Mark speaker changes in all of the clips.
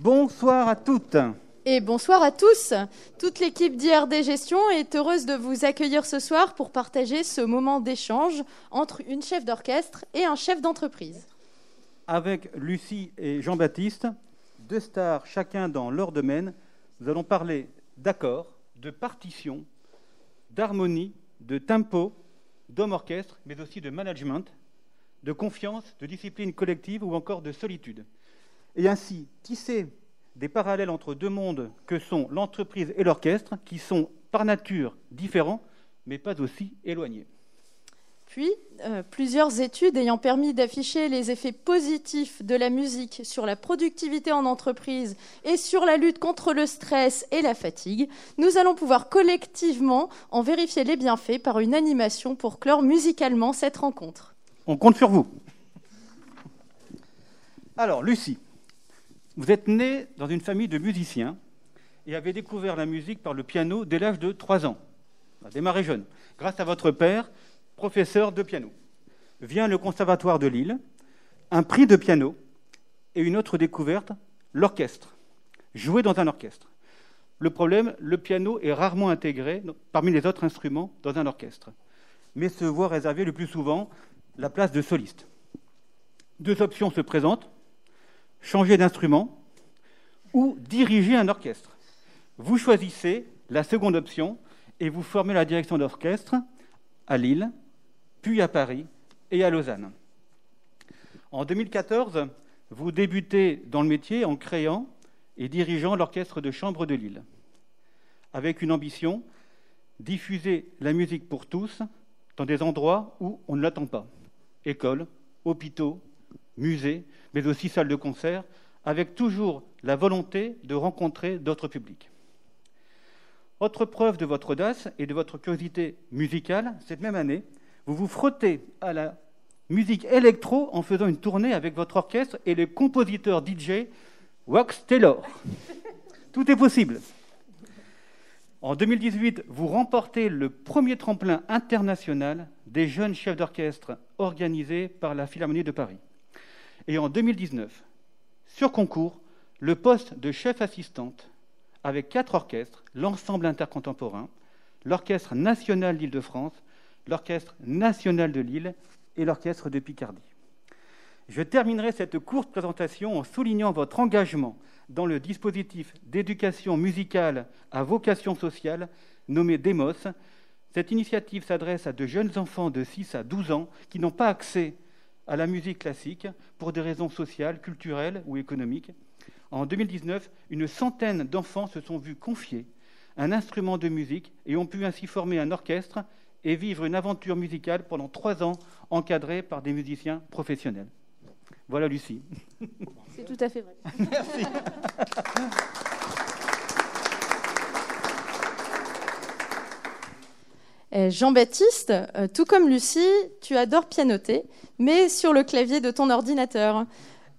Speaker 1: Bonsoir à toutes.
Speaker 2: Et bonsoir à tous. Toute l'équipe d'IRD Gestion est heureuse de vous accueillir ce soir pour partager ce moment d'échange entre une chef d'orchestre et un chef d'entreprise.
Speaker 1: Avec Lucie et Jean-Baptiste, deux stars chacun dans leur domaine, nous allons parler d'accords, de partitions, d'harmonie, de tempo, d'homme orchestre, mais aussi de management, de confiance, de discipline collective ou encore de solitude. Et ainsi tisser des parallèles entre deux mondes que sont l'entreprise et l'orchestre, qui sont par nature différents, mais pas aussi éloignés.
Speaker 2: Puis, euh, plusieurs études ayant permis d'afficher les effets positifs de la musique sur la productivité en entreprise et sur la lutte contre le stress et la fatigue, nous allons pouvoir collectivement en vérifier les bienfaits par une animation pour clore musicalement cette rencontre.
Speaker 1: On compte sur vous. Alors, Lucie, vous êtes née dans une famille de musiciens et avez découvert la musique par le piano dès l'âge de 3 ans. Démarré jeune, grâce à votre père professeur de piano. Vient le Conservatoire de Lille, un prix de piano et une autre découverte, l'orchestre. Jouer dans un orchestre. Le problème, le piano est rarement intégré parmi les autres instruments dans un orchestre, mais se voit réserver le plus souvent la place de soliste. Deux options se présentent, changer d'instrument ou diriger un orchestre. Vous choisissez la seconde option et vous formez la direction d'orchestre à Lille, puis à Paris et à Lausanne. En 2014, vous débutez dans le métier en créant et dirigeant l'orchestre de chambre de Lille, avec une ambition, diffuser la musique pour tous dans des endroits où on ne l'attend pas. Écoles, hôpitaux, musées, mais aussi salles de concert, avec toujours la volonté de rencontrer d'autres publics. Autre preuve de votre audace et de votre curiosité musicale, cette même année, vous vous frottez à la musique électro en faisant une tournée avec votre orchestre et le compositeur DJ Wax Taylor. Tout est possible. En 2018, vous remportez le premier tremplin international des jeunes chefs d'orchestre organisé par la Philharmonie de Paris. Et en 2019, sur concours, le poste de chef assistante avec quatre orchestres, l'ensemble intercontemporain, l'Orchestre national d'Île-de-France, l'Orchestre national de Lille et l'Orchestre de Picardie. Je terminerai cette courte présentation en soulignant votre engagement dans le dispositif d'éducation musicale à vocation sociale nommé DEMOS. Cette initiative s'adresse à de jeunes enfants de 6 à 12 ans qui n'ont pas accès à la musique classique pour des raisons sociales, culturelles ou économiques. En 2019, une centaine d'enfants se sont vus confier un instrument de musique et ont pu ainsi former un orchestre et vivre une aventure musicale pendant trois ans, encadrée par des musiciens professionnels. Voilà Lucie.
Speaker 2: C'est tout à fait vrai.
Speaker 1: Merci.
Speaker 2: Jean-Baptiste, euh, tout comme Lucie, tu adores pianoter, mais sur le clavier de ton ordinateur.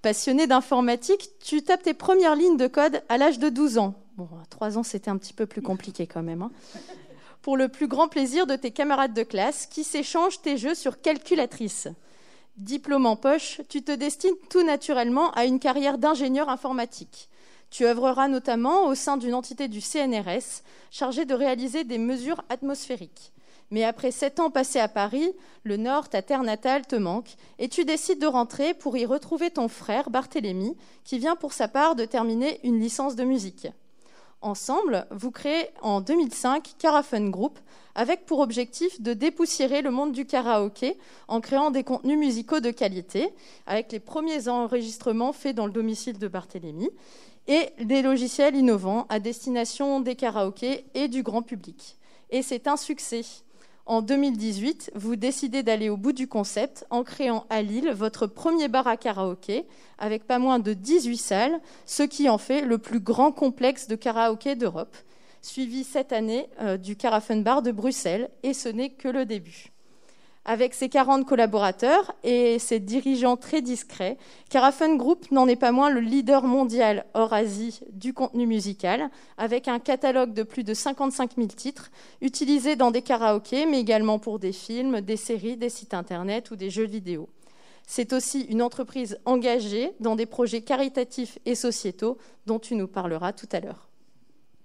Speaker 2: Passionné d'informatique, tu tapes tes premières lignes de code à l'âge de 12 ans. Bon, à 3 ans, c'était un petit peu plus compliqué quand même. hein. Pour le plus grand plaisir de tes camarades de classe qui s'échangent tes jeux sur calculatrice. Diplôme en poche, tu te destines tout naturellement à une carrière d'ingénieur informatique. Tu œuvreras notamment au sein d'une entité du CNRS chargée de réaliser des mesures atmosphériques. Mais après sept ans passés à Paris, le Nord, ta terre natale, te manque et tu décides de rentrer pour y retrouver ton frère Barthélemy, qui vient pour sa part de terminer une licence de musique. Ensemble, vous créez en 2005 Carafun Group, avec pour objectif de dépoussiérer le monde du karaoké en créant des contenus musicaux de qualité, avec les premiers enregistrements faits dans le domicile de Barthélemy, et des logiciels innovants à destination des karaokés et du grand public. Et c'est un succès. En 2018, vous décidez d'aller au bout du concept en créant à Lille votre premier bar à karaoké avec pas moins de 18 salles, ce qui en fait le plus grand complexe de karaoké d'Europe, suivi cette année euh, du Carafen Bar de Bruxelles, et ce n'est que le début. Avec ses 40 collaborateurs et ses dirigeants très discrets, Carafen Group n'en est pas moins le leader mondial hors Asie du contenu musical, avec un catalogue de plus de 55 000 titres utilisés dans des karaokés, mais également pour des films, des séries, des sites internet ou des jeux vidéo. C'est aussi une entreprise engagée dans des projets caritatifs et sociétaux dont tu nous parleras tout à l'heure.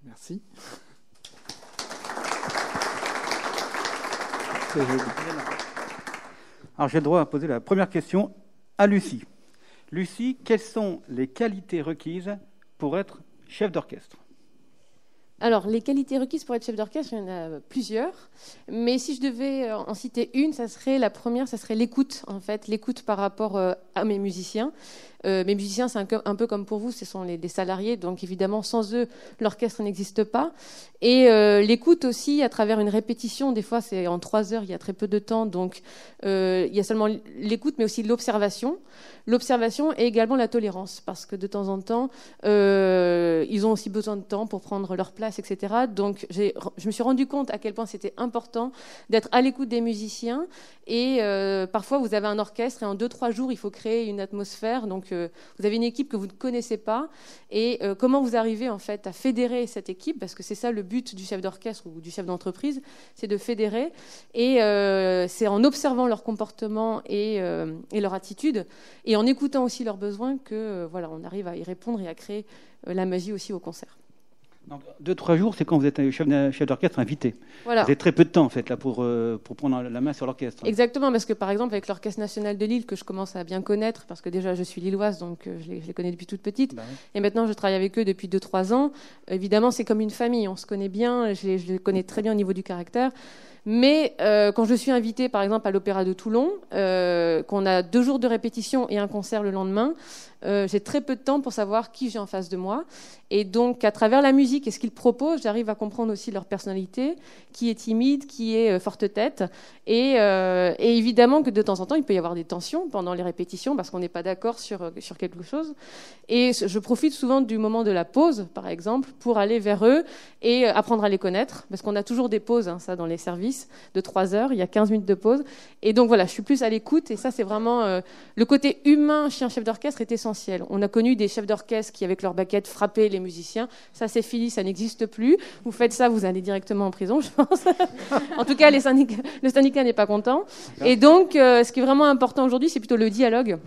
Speaker 3: Merci.
Speaker 1: Alors j'ai le droit à poser la première question à Lucie. Lucie, quelles sont les qualités requises pour être chef d'orchestre?
Speaker 4: Alors, les qualités requises pour être chef d'orchestre, il y en a plusieurs. Mais si je devais en citer une, ça serait la première, ça serait l'écoute, en fait, l'écoute par rapport euh, à mes musiciens. Euh, mes musiciens, c'est un, peu comme pour vous, ce sont les, des salariés, donc évidemment, sans eux, l'orchestre n'existe pas. Et euh, l'écoute aussi, à travers une répétition, des fois, c'est en trois heures, il y a très peu de temps, donc il y a seulement l'écoute, mais aussi l'observation. L'observation et également la tolérance, parce que de temps en temps, ils ont aussi besoin de temps pour prendre leur place etc. Donc je me suis rendu compte à quel point c'était important d'être à l'écoute des musiciens. Et euh, parfois, vous avez un orchestre et en deux, trois jours, il faut créer une atmosphère. Donc euh, vous avez une équipe que vous ne connaissez pas. Et euh, comment vous arrivez en fait à fédérer cette équipe? Parce que c'est ça le but du chef d'orchestre ou du chef d'entreprise, c'est de fédérer. Et c'est en observant leur comportement et, et, leur attitude et en écoutant aussi leurs besoins que voilà, on arrive à y répondre et à créer la magie aussi au concert.
Speaker 1: Donc, deux, trois jours, c'est quand vous êtes chef, chef d'orchestre invité. Voilà. Vous avez très peu de temps, en fait, là, pour, euh, pour prendre la main sur l'orchestre.
Speaker 4: Exactement, parce que, par exemple, avec l'Orchestre national de Lille, que je commence à bien connaître, parce que déjà, je suis lilloise, donc euh, je, les, connais depuis toute petite, bah et maintenant, je travaille avec eux depuis deux, trois ans. Évidemment, c'est comme une famille, on se connaît bien, je les, je les connais très bien au niveau du caractère. Mais euh, quand je suis invitée, par exemple, à l'Opéra de Toulon, euh, qu'on a deux jours de répétition et un concert le lendemain, euh, j'ai très peu de temps pour savoir qui j'ai en face de moi. Et donc, à travers la musique et ce qu'ils proposent, j'arrive à comprendre aussi leur personnalité, qui est timide, qui est forte tête. Et, et, évidemment que de temps en temps, il peut y avoir des tensions pendant les répétitions parce qu'on n'est pas d'accord sur, sur quelque chose. Et je profite souvent du moment de la pause, par exemple, pour aller vers eux et apprendre à les connaître, parce qu'on a toujours des pauses, hein, ça, dans les services de 3 heures, il y a 15 minutes de pause. Et donc voilà, je suis plus à l'écoute, et ça, c'est vraiment. Euh, le côté humain chez un chef d'orchestre est On a connu des chefs d'orchestre qui, avec leur baguette, frappaient les musiciens. Ça, c'est fini, ça n'existe plus. Vous faites ça, vous allez directement en prison, je pense. en tout cas, le syndicat n'est pas content. Et donc, euh, ce qui est vraiment important aujourd'hui, c'est plutôt le dialogue.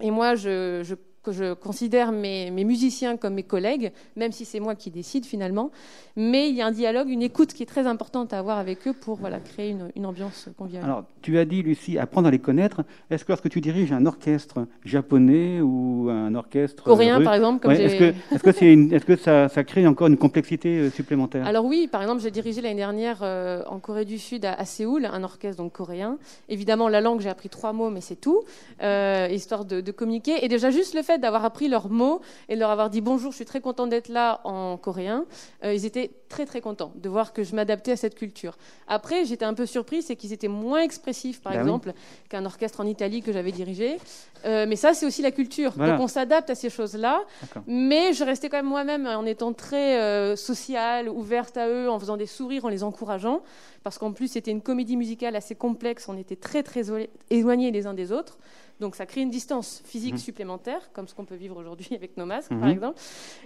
Speaker 4: Et moi, je que je considère mes, musiciens comme mes collègues, même si c'est moi qui décide finalement. Mais il y a un dialogue, une écoute qui est très importante à avoir avec eux pour voilà, créer une, ambiance conviviale.
Speaker 1: Alors, tu as dit, Lucie, apprendre à les connaître. Est-ce que lorsque tu diriges un orchestre japonais ou un orchestre
Speaker 4: coréen, par exemple,
Speaker 1: est-ce que, est -ce que ça, ça, crée encore une complexité euh, supplémentaire?
Speaker 4: Alors oui, par exemple, j'ai dirigé l'année dernière euh, en Corée du Sud à, Séoul un orchestre donc coréen. Évidemment, la langue, j'ai appris trois mots, mais c'est tout, euh, histoire de, de communiquer. Et déjà juste le fait d'avoir appris leurs mots et de leur avoir dit bonjour, je suis très content d'être là en coréen, euh, ils étaient très très contents de voir que je m'adaptais à cette culture. Après, j'étais un peu surprise, c'est qu'ils étaient moins expressifs, par bah exemple, qu'un orchestre en Italie que j'avais dirigé. Euh, mais ça, c'est aussi la culture. Donc on s'adapte à ces choses-là. Mais je restais quand même moi-même en étant très euh, sociale, ouverte à eux, en faisant des sourires, en les encourageant. Parce qu'en plus, c'était une comédie musicale assez complexe. On était très très éloignés les uns des autres. Donc ça crée une distance physique mmh. supplémentaire, comme ce qu'on peut vivre aujourd'hui avec nos masques, par mmh. exemple.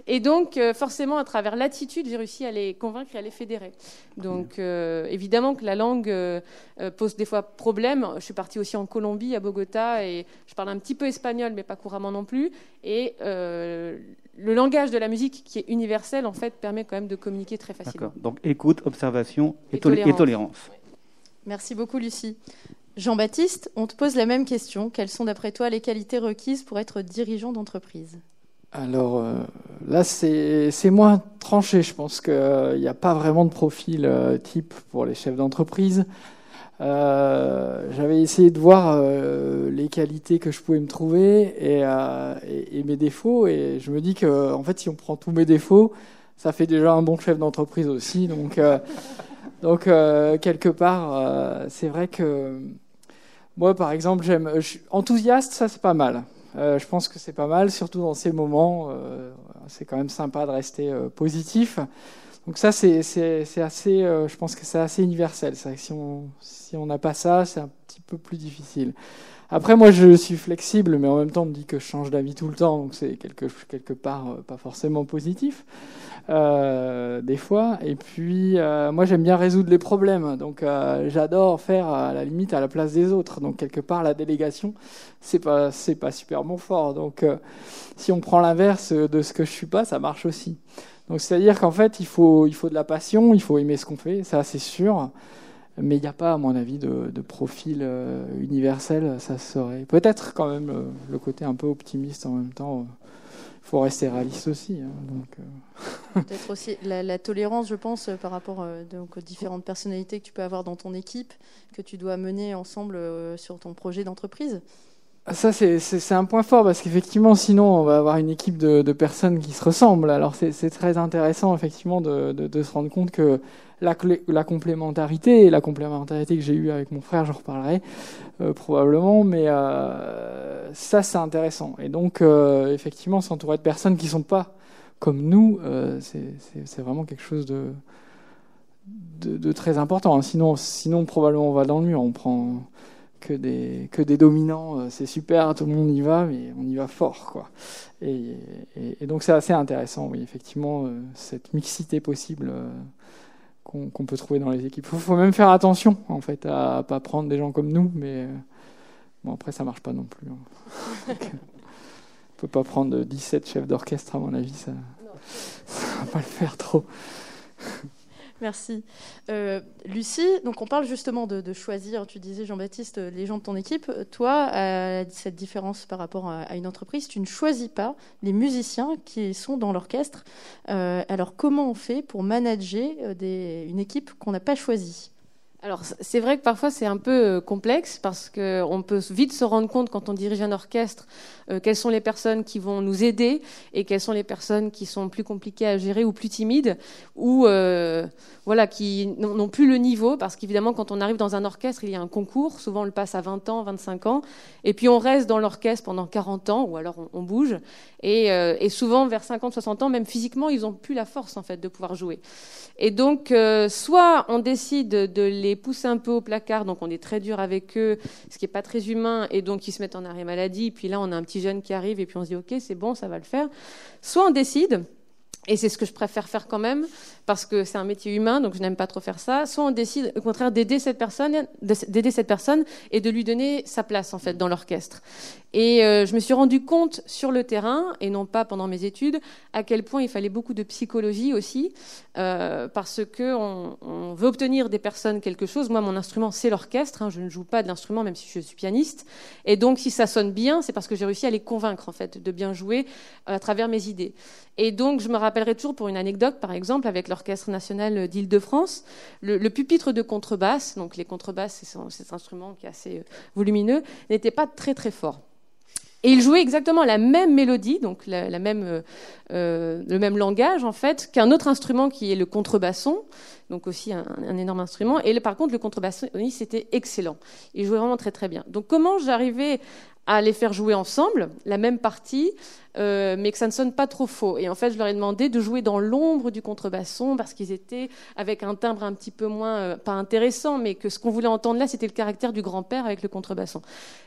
Speaker 4: Et donc, euh, forcément, à travers l'attitude, j'ai réussi à les convaincre et à les fédérer. Donc, euh, évidemment que la langue euh, pose des fois problème. Je suis partie aussi en Colombie, à Bogota, et je parle un petit peu espagnol, mais pas couramment non plus. Et le langage de la musique, qui est universel, en fait, permet quand même de communiquer très facilement.
Speaker 1: Donc, écoute, observation et, tolérance.
Speaker 2: Merci beaucoup, Lucie. Jean-Baptiste, on te pose la même question. Quelles sont d'après toi les qualités requises pour être dirigeant d'entreprise?
Speaker 3: Alors euh, là, c'est moins tranché. Je pense qu'il n'y a pas vraiment de profil euh, type pour les chefs d'entreprise. Euh, j'avais essayé de voir les qualités que je pouvais me trouver et, mes défauts. Et je me dis que, en fait, si on prend tous mes défauts, ça fait déjà un bon chef d'entreprise aussi. Donc quelque part, c'est vrai que moi, par exemple, j'aime. Euh, enthousiaste, ça c'est pas mal. Euh, je pense que c'est pas mal, surtout dans ces moments. Euh, c'est quand même sympa de rester positif. Donc ça, c'est assez. je pense que c'est assez universel. si on si on n'a pas ça, c'est un petit peu plus difficile. Après, moi, je suis flexible, mais en même temps, on me dit que je change d'avis tout le temps, donc c'est quelque, quelque part euh, pas forcément positif. Euh, des fois. Et puis, euh, moi, j'aime bien résoudre les problèmes. Donc, j'adore faire à la limite à la place des autres. Donc, quelque part, la délégation, c'est pas, c'est pas super bon fort. Donc, si on prend l'inverse de ce que je suis pas, ça marche aussi. Donc, c'est-à-dire qu'en fait, il faut, il faut de la passion, il faut aimer ce qu'on fait, ça, c'est sûr. Mais il n'y a pas, à mon avis, de, profil euh, universel. Ça serait peut-être quand même euh, le, côté un peu optimiste en même temps. Il faut rester réaliste aussi. Hein,
Speaker 2: euh. Peut-être aussi la, tolérance, je pense, par rapport aux différentes personnalités que tu peux avoir dans ton équipe, que tu dois mener ensemble sur ton projet d'entreprise.
Speaker 3: Ça, c'est un point fort parce qu'effectivement, sinon, on va avoir une équipe de, personnes qui se ressemblent. Alors, c'est très intéressant, effectivement, de, se rendre compte que la, complémentarité, et la complémentarité que j'ai eue avec mon frère, j'en reparlerai euh, probablement, mais euh, ça c'est intéressant. Et donc euh, effectivement, s'entourer de personnes qui sont pas comme nous, c'est vraiment quelque chose de, très important. Sinon, sinon probablement on va dans le mur, on prend que des, que des dominants, c'est super, tout le monde y va, mais on y va fort. Quoi. Et, et donc c'est assez intéressant, oui, effectivement, cette mixité possible qu'on peut trouver dans les équipes. Il faut, même faire attention, en fait, à, pas prendre des gens comme nous, mais euh, bon, après, ça marche pas non plus. Hein. on peut pas prendre 17 chefs d'orchestre, à mon avis, ça, ça va pas le faire trop.
Speaker 2: Merci. Euh, Lucie, donc on parle justement de, choisir, tu disais Jean-Baptiste, les gens de ton équipe. Toi, cette différence par rapport à, une entreprise, tu ne choisis pas les musiciens qui sont dans l'orchestre. Euh, alors comment on fait pour manager euh, une équipe qu'on n'a pas choisie?
Speaker 4: Alors c'est vrai que parfois c'est un peu euh, complexe parce qu'on peut vite se rendre compte quand on dirige un orchestre euh, quelles sont les personnes qui vont nous aider et quelles sont les personnes qui sont plus compliquées à gérer ou plus timides ou euh, voilà qui n'ont plus le niveau parce qu'évidemment quand on arrive dans un orchestre il y a un concours. Souvent on le passe à 20 ans 25 ans et puis on reste dans l'orchestre pendant 40 ans ou alors on, bouge et, et, souvent vers 50 60 ans même physiquement ils ont plus la force en fait de pouvoir jouer. Et donc soit on décide de les pousse un peu au placard, donc on est très dur avec eux, ce qui n'est pas très humain, et donc ils se mettent en arrêt maladie. Puis là, on a un petit jeune qui arrive, et puis on se dit, OK, c'est bon, ça va le faire. Soit on décide, et c'est ce que je préfère faire quand même, parce que c'est un métier humain, donc je n'aime pas trop faire ça. Soit on décide, au contraire, d'aider cette personne, d'aider cette personne et de lui donner sa place en fait dans l'orchestre. Et euh, je me suis rendu compte sur le terrain, et non pas pendant mes études, à quel point il fallait beaucoup de psychologie aussi, euh, parce que on, veut obtenir des personnes quelque chose. Moi, mon instrument, c'est l'orchestre. Hein, je ne joue pas de l'instrument, même si je suis pianiste. Et donc, si ça sonne bien, c'est parce que j'ai réussi à les convaincre en fait de bien jouer à travers mes idées. Et donc, je me rappellerai toujours pour une anecdote, par exemple, avec l'Orchestre national d'Île-de-France, le, pupitre de contrebasse, donc les contrebasses, c'est cet instrument qui est assez euh, volumineux, n'était pas très très fort. Et il jouait exactement la même mélodie, donc la, même, euh, euh, le même langage en fait, qu'un autre instrument qui est le contrebasson, donc aussi un, énorme instrument. Et par contre, le contrebasson, c'était excellent. Il jouait vraiment très très bien. Donc comment j'arrivais à les faire jouer ensemble, la même partie, euh, mais que ça ne sonne pas trop faux. Et en fait, je leur ai demandé de jouer dans l'ombre du contrebasson parce qu'ils étaient avec un timbre un petit peu moins, euh, pas intéressant, mais que ce qu'on voulait entendre là, c'était le caractère du grand-père avec le contrebasson.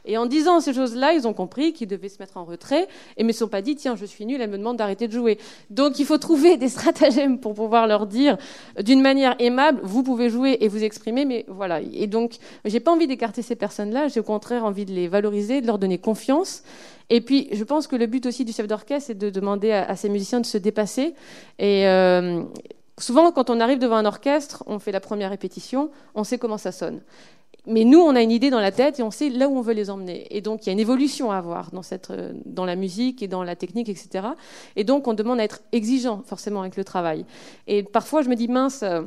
Speaker 4: Et en disant ces choses-là, ils ont compris qu'ils devaient se mettre en retrait et ne me sont pas dit, tiens, je suis nul, elle me demande d'arrêter de jouer. Donc il faut trouver des stratagèmes pour pouvoir leur dire d'une manière aimable, vous pouvez jouer et vous exprimer, mais voilà. Et donc, j'ai pas envie d'écarter ces personnes-là, j'ai au contraire envie de les valoriser, de leur donner confiance et puis, je pense que le but aussi du chef d'orchestre, c'est de demander à, ses musiciens de se dépasser. Et euh, souvent, quand on arrive devant un orchestre, on fait la première répétition, on sait comment ça sonne. Mais nous, on a une idée dans la tête et on sait là où on veut les emmener. Et donc, il y a une évolution à avoir dans, cette, euh, dans la musique et dans la technique, etc. Et donc, on demande à être exigeant, forcément, avec le travail. Et parfois, je me dis, mince, euh,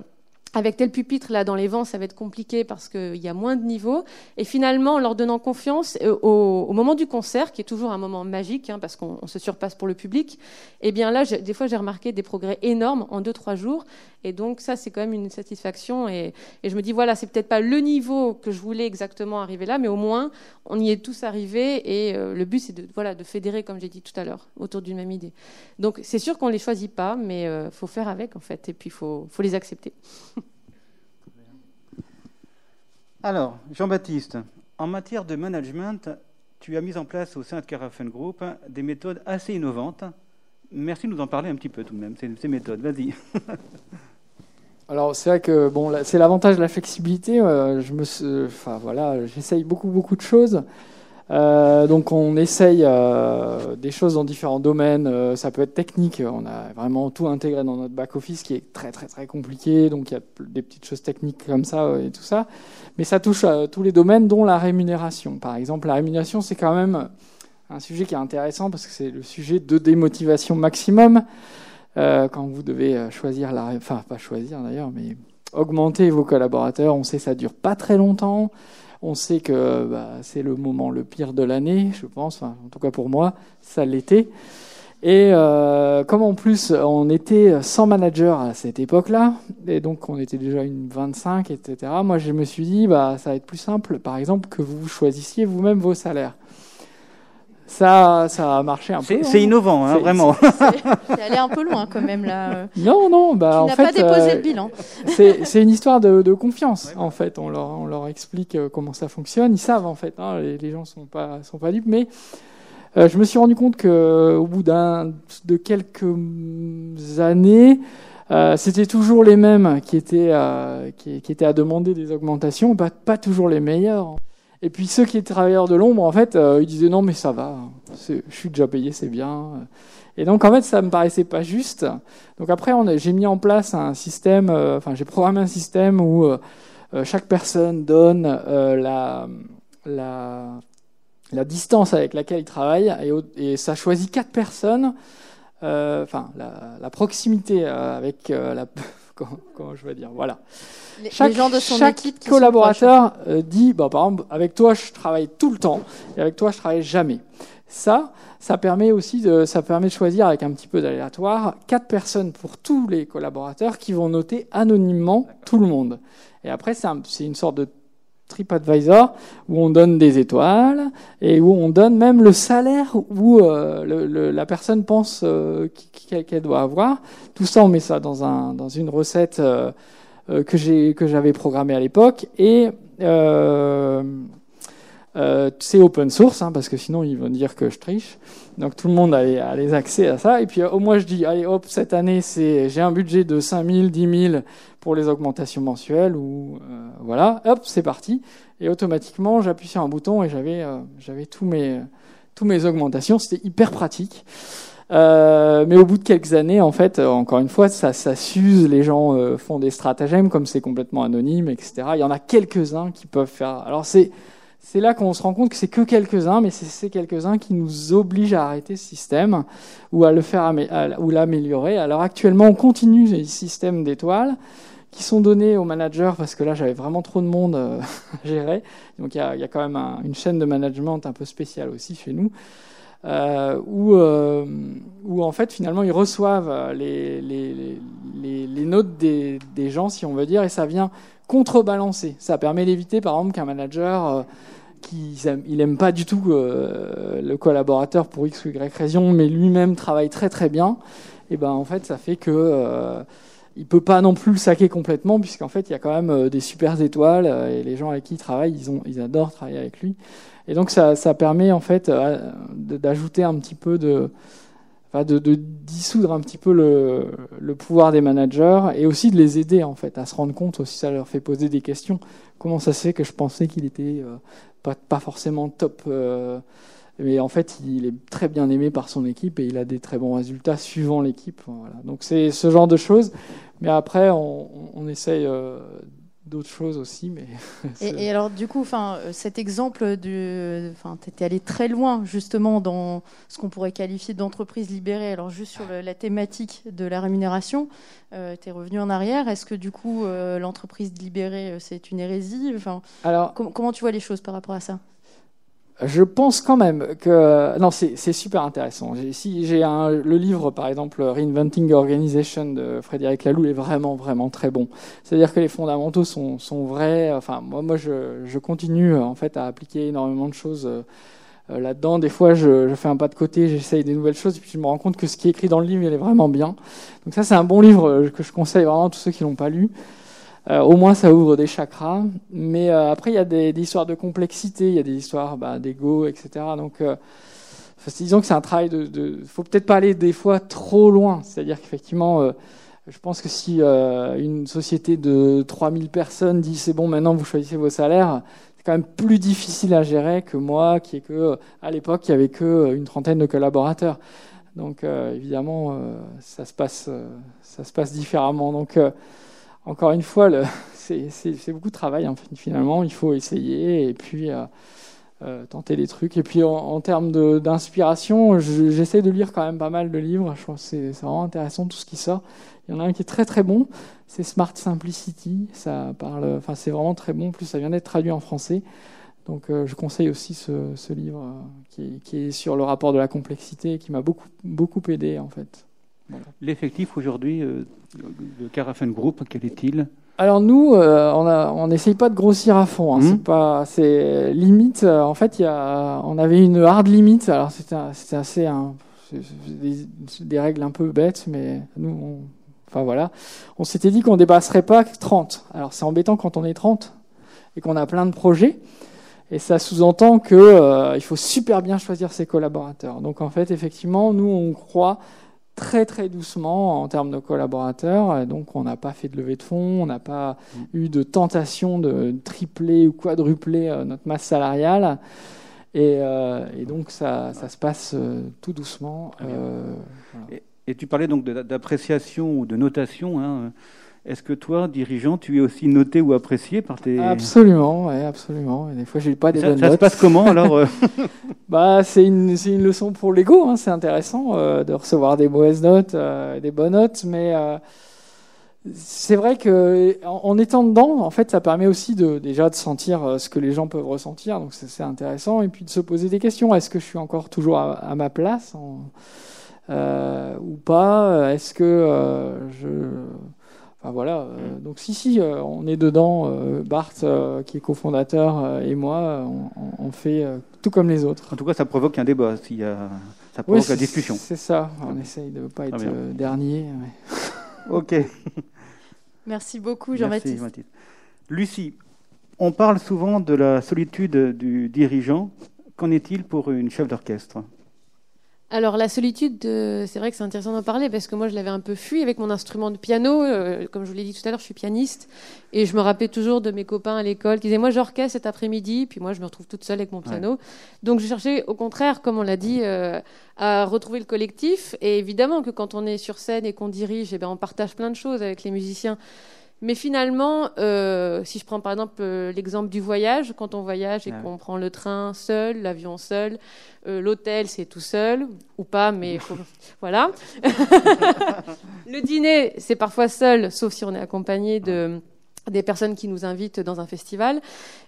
Speaker 4: avec tel pupitre là dans les vents, ça va être compliqué parce qu'il y a moins de niveaux. Et finalement, en leur donnant confiance, euh, au, moment du concert, qui est toujours un moment magique, hein, parce qu'on se surpasse pour le public, eh bien là, des fois, j'ai remarqué des progrès énormes en deux trois jours. Et donc ça, c'est quand même une satisfaction. Et, je me dis voilà, c'est peut-être pas le niveau que je voulais exactement arriver là, mais au moins on y est tous arrivés. Et euh, le but, c'est de voilà de fédérer, comme j'ai dit tout à l'heure, autour d'une même idée. Donc c'est sûr qu'on les choisit pas, mais il euh, faut faire avec en fait, et puis il faut, faut les accepter.
Speaker 1: Alors, Jean-Baptiste, en matière de management, tu as mis en place au sein de Carafen Group des méthodes assez innovantes. Merci de nous en parler un petit peu tout de même, ces méthodes. Vas-y.
Speaker 3: Alors c'est vrai que bon, c'est l'avantage de la flexibilité. Euh, je me, enfin voilà, j'essaye beaucoup beaucoup de choses. Euh, donc on essaye euh, des choses dans différents domaines. Ça peut être technique. On a vraiment tout intégré dans notre back office qui est très très très compliqué. Donc il y a des petites choses techniques comme ça et tout ça. Mais ça touche à tous les domaines, dont la rémunération. Par exemple, la rémunération c'est quand même un sujet qui est intéressant parce que c'est le sujet de démotivation maximum quand vous devez choisir la, enfin pas choisir d'ailleurs, mais augmenter vos collaborateurs. On sait que ça dure pas très longtemps. On sait que bah, c'est le moment le pire de l'année, je pense, en tout cas pour moi, ça l'était. Et euh, comme en plus on était sans manager à cette époque-là, et donc on était déjà une 25, etc., moi je me suis dit, bah, ça va être plus simple, par exemple, que vous choisissiez vous-même vos salaires. Ça, ça a marché un peu.
Speaker 1: C'est hein. innovant, hein, vraiment.
Speaker 2: C'est allé un peu loin quand même là.
Speaker 3: Non, non, bah
Speaker 2: tu n'as pas déposé euh, le bilan.
Speaker 3: C'est une histoire de, de confiance en fait. On leur, on leur explique euh, comment ça fonctionne. Ils savent en fait. Hein, les, les, gens sont pas sont pas libres, mais euh, je me suis rendu compte que au bout d'un de quelques années, euh, c'était toujours les mêmes qui étaient euh, qui, qui, étaient à demander des augmentations, pas, pas toujours les meilleurs. Et puis ceux qui étaient travailleurs de l'ombre, en fait, euh, ils disaient non mais ça va, je suis déjà payé, c'est bien. Et donc en fait ça me paraissait pas juste. Donc après j'ai mis en place un système, euh, enfin j'ai programmé un système où euh, chaque personne donne la, distance avec laquelle il travaille et, ça choisit quatre personnes. Enfin la, proximité avec la comment, je vais dire Voilà.
Speaker 2: Les, chaque, gens de son
Speaker 3: chaque
Speaker 2: équipe
Speaker 3: collaborateur euh, dit, bah, par exemple, avec toi, je travaille tout le temps, et avec toi, je travaille jamais. Ça, ça permet aussi de, ça permet de choisir avec un petit peu d'aléatoire quatre personnes pour tous les collaborateurs qui vont noter anonymement tout le monde. Et après, c'est une sorte de TripAdvisor où on donne des étoiles et où on donne même le salaire où euh, le, le, la personne pense euh, qu'elle doit avoir. Tout ça, on met ça dans, un, dans une recette euh que j'ai que j'avais programmée à l'époque et euh, euh, c'est open source, hein, parce que sinon ils vont dire que je triche. Donc tout le monde a a les accès à ça. Et puis au moins je dis, allez hop, cette année c'est j'ai un budget de 5 000, 10 000 pour les augmentations mensuelles, ou euh, voilà, hop, c'est parti. Et automatiquement j'appuie sur un bouton et j'avais euh, j'avais tous mes tous mes augmentations. C'était hyper pratique. Euh, mais au bout de quelques années, en fait, encore une fois, ça, ça s'use. Les gens euh, font des stratagèmes, comme c'est complètement anonyme, etc. Il y en a quelques-uns qui peuvent faire. Alors c'est c'est là qu'on se rend compte que c'est que quelques-uns, mais c'est ces quelques-uns qui nous obligent à arrêter ce système ou à le faire ou l'améliorer. Alors actuellement, on continue les systèmes d'étoiles qui sont donnés aux managers parce que là, j'avais vraiment trop de monde euh, à gérer. Donc il y a, y a, quand même un, une chaîne de management un peu spéciale aussi chez nous. Euh, où, euh, où, en fait finalement ils reçoivent les, les, les, les notes des, des, gens, si on veut dire, et ça vient contrebalancer. Ça permet d'éviter par exemple qu'un manager euh, qui il aime pas du tout euh, le collaborateur pour x ou y raison, mais lui-même travaille très très bien. Et ben en fait, ça fait que euh, il peut pas non plus le saquer complètement, puisqu'en fait, il y a quand même euh, des super étoiles et les gens avec qui il travaille, ils ont, ils adorent travailler avec lui. Et donc ça, ça permet en fait d'ajouter un petit peu de dissoudre un petit peu le, pouvoir des managers et aussi de les aider en fait à se rendre compte aussi ça leur fait poser des questions comment ça se fait que je pensais qu'il était euh, pas, forcément top euh, mais en fait il est très bien aimé par son équipe et il a des très bons résultats suivant l'équipe voilà. donc c'est ce genre de choses mais après on, essaye euh, d'autres choses aussi. Mais
Speaker 2: et, et, alors, du coup, euh, cet exemple, du, tu étais allé très loin justement dans ce qu'on pourrait qualifier d'entreprise libérée. Alors, juste sur le, la thématique de la rémunération, euh, tu es revenu en arrière. Est-ce que du coup, euh, l'entreprise libérée, euh, c'est une hérésie? Enfin,
Speaker 3: alors,
Speaker 2: com comment tu vois les choses par rapport à ça?
Speaker 3: Je pense quand même que non, c'est super intéressant. Si j'ai le livre par exemple Reinventing Organization de Frédéric Laloux est vraiment vraiment très bon. C'est-à-dire que les fondamentaux sont sont vrais. Enfin moi moi je je continue en fait à appliquer énormément de choses euh, là-dedans. Des fois je, je fais un pas de côté, j'essaye des nouvelles choses et puis je me rends compte que ce qui est écrit dans le livre il est vraiment bien. Donc ça c'est un bon livre que je conseille vraiment à tous ceux qui l'ont pas lu. Au moins, ça ouvre des chakras. Mais après, il y a des, histoires de complexité, il y a des histoires bah, d'ego, etc. Donc, disons que c'est un travail de. Il faut peut-être pas aller des fois trop loin. C'est-à-dire qu'effectivement, je pense que si une société de 3000 personnes dit c'est bon, maintenant vous choisissez vos salaires, quand même plus difficile à gérer que moi, qui est que à l'époque il y avait que une trentaine de collaborateurs. Donc euh, évidemment, euh, ça se passe, euh, ça se passe différemment. Donc encore une fois, c'est beaucoup de travail finalement. Il faut essayer et puis tenter des trucs. Et puis en, termes d'inspiration, j'essaie de lire quand même pas mal de livres. Je pense que c'est vraiment intéressant tout ce qui sort. Il y en a un qui est très très bon, c'est Smart Simplicity. Ça parle, enfin c'est vraiment très bon. En plus, ça vient d'être traduit en français. Donc euh, je conseille aussi ce, livre euh, qui, est sur le rapport de la complexité et qui m'a beaucoup beaucoup aidé en fait.
Speaker 1: L'effectif aujourd'hui euh, de Carafen Group, quel est-il?
Speaker 3: Alors nous, on n'essaye pas de grossir à fond. Hein. C'est pas, c'est limite. en fait, il y a, on avait une hard limite. Alors c'était, assez, des, des, règles un peu bêtes, mais nous, on, Enfin voilà, on s'était dit qu'on dépasserait pas 30. Alors c'est embêtant quand on est 30 et qu'on a plein de projets. Et ça sous-entend qu'il euh, faut super bien choisir ses collaborateurs. Donc en fait, effectivement, nous, on croit très très doucement en termes de collaborateurs. Et donc on n'a pas fait de levée de fonds, on n'a pas mm. eu de tentation de tripler ou quadrupler euh, notre masse salariale. Et, euh, donc ça, se passe tout doucement.
Speaker 1: Et tu parlais donc d'appréciation ou de notation. Hein. Est-ce que toi, dirigeant, tu es aussi noté ou apprécié par tes...
Speaker 3: Absolument, ouais, absolument. Et des fois, j'ai pas des
Speaker 1: ça,
Speaker 3: bonnes
Speaker 1: ça se passe comment alors euh
Speaker 3: Bah, c'est une, une, leçon pour l'ego. Hein. C'est intéressant euh, de recevoir des mauvaises notes, euh, des bonnes notes, mais c'est vrai que en, étant dedans, en fait, ça permet aussi de déjà de sentir ce que les gens peuvent ressentir. Donc c'est intéressant, et puis de se poser des questions. Est-ce que je suis encore toujours à, à ma place en ou pas? Est-ce que je Enfin, voilà. Euh, donc si si, on est dedans. Bart, qui est cofondateur, et moi, on, fait tout comme les autres.
Speaker 1: En tout cas, ça provoque un débat. Ça provoque la discussion.
Speaker 3: C'est ça. On essaye de ne pas être dernier.
Speaker 1: ok.
Speaker 2: Merci beaucoup, Jean-Baptiste.
Speaker 1: Lucie, on parle souvent de la solitude du dirigeant. Qu'en est-il pour une chef d'orchestre?
Speaker 4: Alors la solitude, euh, c'est vrai que c'est intéressant d'en parler parce que moi je l'avais un peu fui avec mon instrument de piano. Euh, comme je vous l'ai dit tout à l'heure, je suis pianiste et je me rappelais toujours de mes copains à l'école qui disaient moi j'orchestre cet après-midi, puis moi je me retrouve toute seule avec mon piano. Donc je cherchais au contraire, comme on l'a dit, euh, à retrouver le collectif. Et évidemment que quand on est sur scène et qu'on dirige, eh bien, on partage plein de choses avec les musiciens. Mais finalement, euh, si je prends par exemple euh, l'exemple du voyage, quand on voyage et qu'on prend le train seul, l'avion seul, euh, l'hôtel c'est tout seul, ou pas, mais voilà. le dîner c'est parfois seul, sauf si on est accompagné de des personnes qui nous invitent dans un festival.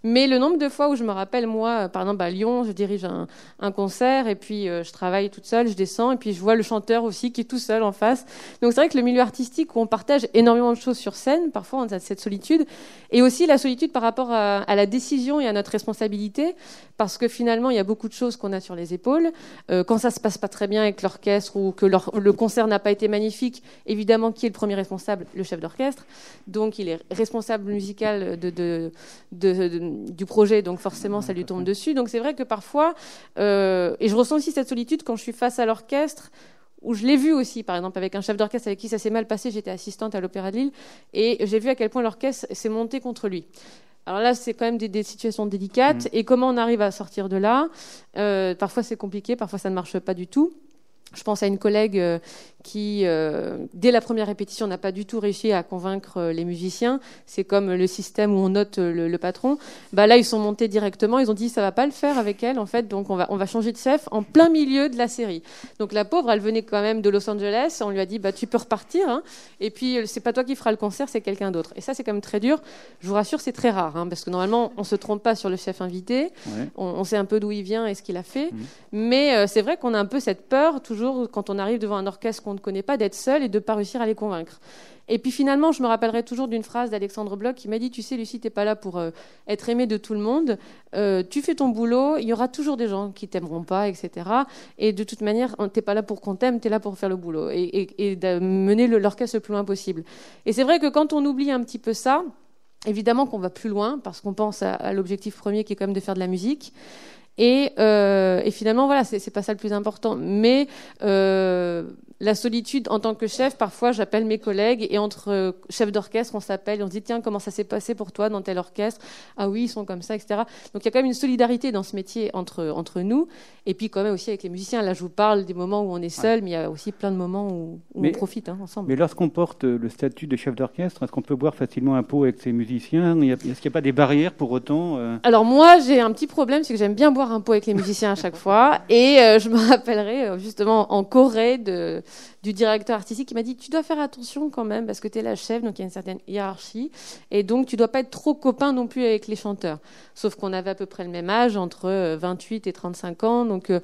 Speaker 4: Mais le nombre de fois où je me rappelle, moi, par exemple à Lyon, je dirige un, concert et puis euh, je travaille toute seule, je descends et puis je vois le chanteur aussi qui est tout seul en face. Donc c'est vrai que le milieu artistique où on partage énormément de choses sur scène, parfois on a cette solitude, et aussi la solitude par rapport à, à la décision et à notre responsabilité, parce que finalement il y a beaucoup de choses qu'on a sur les épaules. Euh, quand ça se passe pas très bien avec l'orchestre ou que le concert n'a pas été magnifique, évidemment qui est le premier responsable? Le chef d'orchestre. Donc il est responsable musical de, du projet, donc forcément ça lui tombe dessus. Donc c'est vrai que parfois, euh, et je ressens aussi cette solitude quand je suis face à l'orchestre, où je l'ai vu aussi, par exemple, avec un chef d'orchestre avec qui ça s'est mal passé, j'étais assistante à l'Opéra de Lille, et j'ai vu à quel point l'orchestre s'est monté contre lui. Alors là, c'est quand même des, situations délicates, mmh. et comment on arrive à sortir de là? Euh, Parfois c'est compliqué, parfois ça ne marche pas du tout. Je pense à une collègue euh, qui, euh, dès la première répétition, n'a pas du tout réussi à convaincre euh, les musiciens. C'est comme le système où on note le, patron. Bah là, ils sont montés directement. Ils ont dit ça va pas le faire avec elle, en fait. Donc on va, on va changer de chef en plein milieu de la série. Donc la pauvre, elle venait quand même de Los Angeles. On lui a dit bah tu peux repartir. Hein. Et puis c'est pas toi qui feras le concert, c'est quelqu'un d'autre. Et ça, c'est quand même très dur. Je vous rassure, c'est très rare, hein, parce que normalement, on se trompe pas sur le chef invité. On, sait un peu d'où il vient et ce qu'il a fait. Mmh. Mais c'est vrai qu'on a un peu cette peur toujours quand on arrive devant un orchestre qu'on ne connaît pas, d'être seul et de ne pas réussir à les convaincre. Et puis finalement, je me rappellerai toujours d'une phrase d'Alexandre Bloch qui m'a dit, tu sais, Lucie, tu n'es pas là pour euh, être aimé de tout le monde. Euh, tu fais ton boulot, il y aura toujours des gens qui t'aimeront pas, etc. Et de toute manière, tu n'es pas là pour qu'on t'aime, tu es là pour faire le boulot et, de mener l'orchestre le plus loin possible. Et c'est vrai que quand on oublie un petit peu ça, Évidemment qu'on va plus loin parce qu'on pense à, l'objectif premier qui est quand même de faire de la musique. Et, et finalement, voilà, c'est pas ça le plus important. Mais la solitude en tant que chef, parfois j'appelle mes collègues et entre euh, chefs d'orchestre, on s'appelle et on se dit tiens, comment ça s'est passé pour toi dans tel orchestre? Ah oui, ils sont comme ça, etc. Donc il y a quand même une solidarité dans ce métier entre, entre nous et puis quand même aussi avec les musiciens. Là, je vous parle des moments où on est seul, mais il y a aussi plein de moments où, on profite hein, ensemble.
Speaker 1: Mais lorsqu'on porte euh, le statut de chef d'orchestre, est-ce qu'on peut boire facilement un pot avec ses musiciens? Est-ce qu'il n'y a pas des barrières pour autant euh?
Speaker 4: Alors moi, j'ai un petit problème, c'est que j'aime bien boire un pot avec les musiciens à chaque fois et je me rappellerai justement en Corée de du directeur artistique qui m'a dit tu dois faire attention quand même parce que tu es la chef, donc il y a une certaine hiérarchie, et donc tu dois pas être trop copain non plus avec les chanteurs. Sauf qu'on avait à peu près le même âge, entre 28 euh, et 35 ans, donc euh,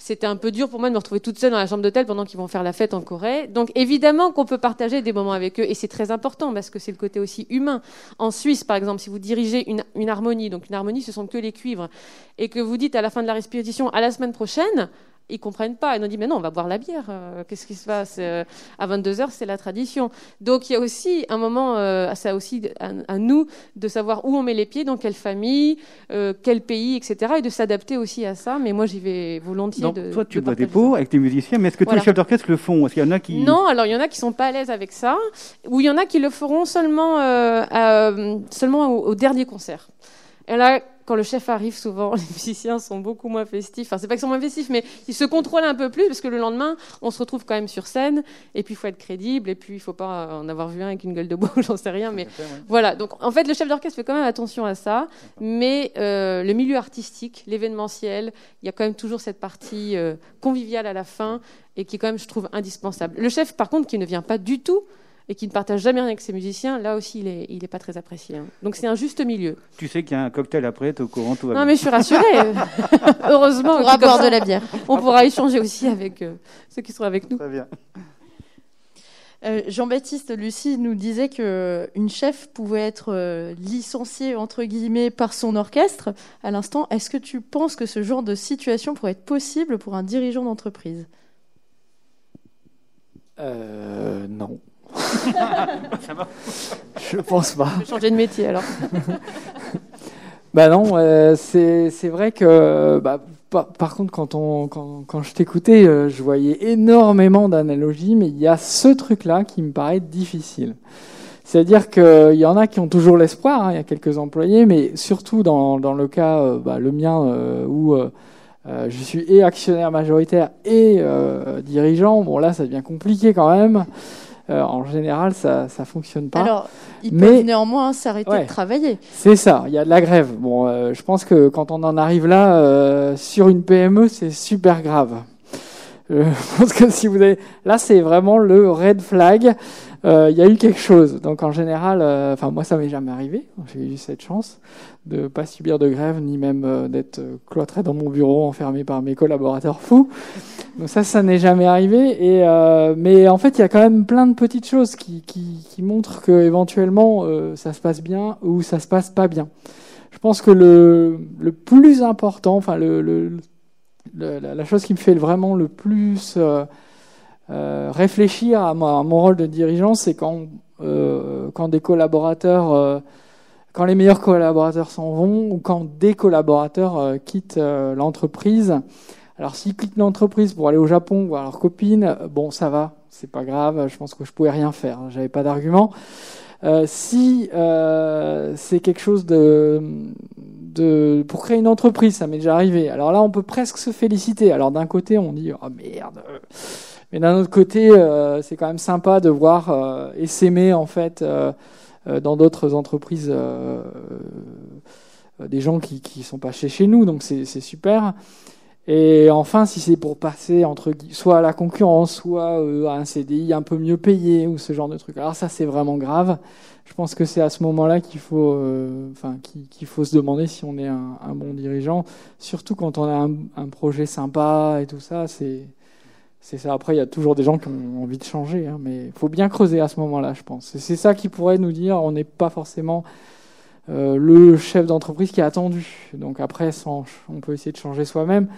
Speaker 4: c'était un peu dur pour moi de me retrouver toute seule dans la chambre d'hôtel pendant qu'ils vont faire la fête en Corée. Donc évidemment qu'on peut partager des moments avec eux et c'est très important parce que c'est le côté aussi humain. En Suisse, par exemple, si vous dirigez une, une, harmonie, donc une harmonie, ce sont que les cuivres, et que vous dites à la fin de la répétition à la semaine prochaine, ils comprennent pas. Ils nous disent mais non, on va boire la bière. Euh, qu'est-ce qui se passe euh, À 22 h c'est la tradition. Donc il y a aussi un moment, euh, c'est aussi à, nous de savoir où on met les pieds, dans quelle famille, quel pays, etc. Et de s'adapter aussi à ça. Mais moi, j'y vais volontiers.
Speaker 1: Donc, toi, tu bois des pots avec tes musiciens, mais est-ce que tous les chefs d'orchestre le font? Est-ce qu'il y en a qui
Speaker 4: Non, alors il y en a qui sont pas à l'aise avec ça, ou il y en a qui le feront seulement, seulement au, au dernier concert. Et là, quand le chef arrive, souvent, les musiciens sont beaucoup moins festifs. Enfin, c'est pas qu'ils sont moins festifs, mais ils se contrôlent un peu plus parce que le lendemain, on se retrouve quand même sur scène. Et puis, il faut être crédible. Et puis, il faut pas en avoir vu un avec une gueule de bois, j'en sais rien. Mais voilà. Donc, en fait, le chef d'orchestre fait quand même attention à ça. Mais euh, le milieu artistique, l'événementiel, il y a quand même toujours cette partie euh, conviviale à la fin et qui est quand même, je trouve, indispensable. Le chef, par contre, qui ne vient pas du tout et qui ne partage jamais rien avec ses musiciens, là aussi, il n'est il est pas très apprécié. Hein. Donc c'est un juste milieu.
Speaker 1: Tu sais qu'il y a un cocktail après, tu es au courant, tout va
Speaker 4: Non, mais je suis rassurée. Heureusement.
Speaker 2: On pourra boire de la bière.
Speaker 4: On pourra échanger aussi avec euh, ceux qui sont avec nous.
Speaker 1: Très bien.
Speaker 2: Euh, Jean-Baptiste Lucie nous disait qu'une chef pouvait être euh, licenciée entre guillemets par son orchestre. À l'instant, est-ce que tu penses que ce genre de situation pourrait être possible pour un dirigeant d'entreprise?
Speaker 3: Euh, Non. Je pense pas.
Speaker 4: Je vais changer de métier alors.
Speaker 3: bah non, euh, c'est vrai que bah, par, contre quand on quand, quand je t'écoutais, euh, je voyais énormément d'analogies, mais il y a ce truc-là qui me paraît difficile. C'est-à-dire qu'il y en a qui ont toujours l'espoir, hein, il y a quelques employés, mais surtout dans, dans le cas, euh, bah, le mien, où je suis et actionnaire majoritaire et dirigeant, bon là ça devient compliqué quand même. Euh, en général, ça ne fonctionne pas.
Speaker 2: Alors, ils peuvent néanmoins s'arrêter de travailler.
Speaker 3: C'est ça, il y a de la grève. Bon, euh, je pense que quand on en arrive là, euh, sur une PME, c'est super grave. Je pense que si vous avez... Là, c'est vraiment le red flag. Il y a eu quelque chose. Donc en général, enfin moi ça m'est jamais arrivé. J'ai eu cette chance de pas subir de grève, ni même d'être cloîtré dans mon bureau, enfermé par mes collaborateurs fous. Donc ça, ça n'est jamais arrivé. Et euh, mais en fait, il y a quand même plein de petites choses qui, qui, qui montrent que éventuellement euh, ça se passe bien ou ça se passe pas bien. Je pense que le, le plus important, enfin le, le, la chose qui me fait vraiment le plus euh, euh réfléchir à, mon rôle de dirigeant, c'est quand euh, quand des collaborateurs euh, quand les meilleurs collaborateurs s'en vont ou quand des collaborateurs quittent l'entreprise alors s'ils quittent l'entreprise pour aller au Japon voir leurs copines, euh, bon ça va, c'est pas grave, je pense que je pouvais rien faire, hein, j'avais pas d'argument. Si c'est quelque chose de pour créer une entreprise, ça m'est déjà arrivé. Alors là, on peut presque se féliciter. Alors d'un côté, on dit oh merde, mais d'un autre côté, euh, c'est quand même sympa de voir euh, s'aimer en fait euh, dans d'autres entreprises des gens qui qui sont pas chez chez nous, donc c'est super. Et enfin, si c'est pour passer entre soit à la concurrence, soit euh, à un CDI un peu mieux payé ou ce genre de truc. Alors ça, c'est vraiment grave. Je pense que c'est à ce moment-là qu'il faut, euh, qu'il faut se demander si on est un, bon dirigeant, surtout quand on a un, un projet sympa et tout ça. C'est c'est ça. Après, il y a toujours des gens qui ont envie de changer, hein, mais il faut bien creuser à ce moment-là, je pense. C'est ça qui pourrait nous dire on n'est pas forcément euh, le chef d'entreprise qui est attendu. Donc après, on peut essayer de changer soi-même.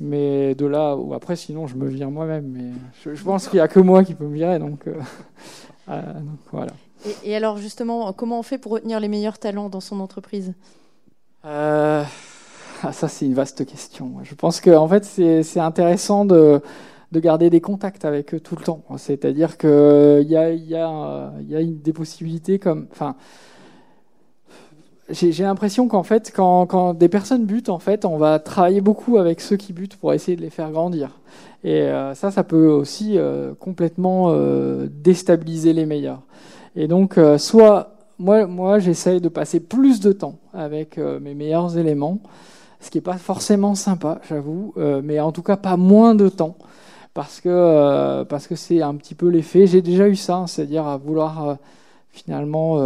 Speaker 3: Mais de là ou après, sinon, je me vire moi-même. Mais je, pense qu'il n'y a que moi qui peux me virer. Donc, euh, euh, voilà.
Speaker 2: Et, alors justement, comment on fait pour retenir les meilleurs talents dans son entreprise?
Speaker 3: Ah, Ça, c'est une vaste question. Je pense que en fait, c'est intéressant de, de, garder des contacts avec eux tout le temps. C'est-à-dire qu'il y a, y, a, des possibilités comme... Enfin, j'ai l'impression qu'en fait, quand, quand, des personnes butent, en fait, on va travailler beaucoup avec ceux qui butent pour essayer de les faire grandir. Et euh, ça, ça peut aussi euh, complètement euh, déstabiliser les meilleurs. Et donc, soit moi, moi j'essaye de passer plus de temps avec mes meilleurs éléments, ce qui n'est pas forcément sympa, j'avoue, mais en tout cas pas moins de temps, parce que parce que c'est un petit peu l'effet. J'ai déjà eu ça, c'est-à-dire à vouloir finalement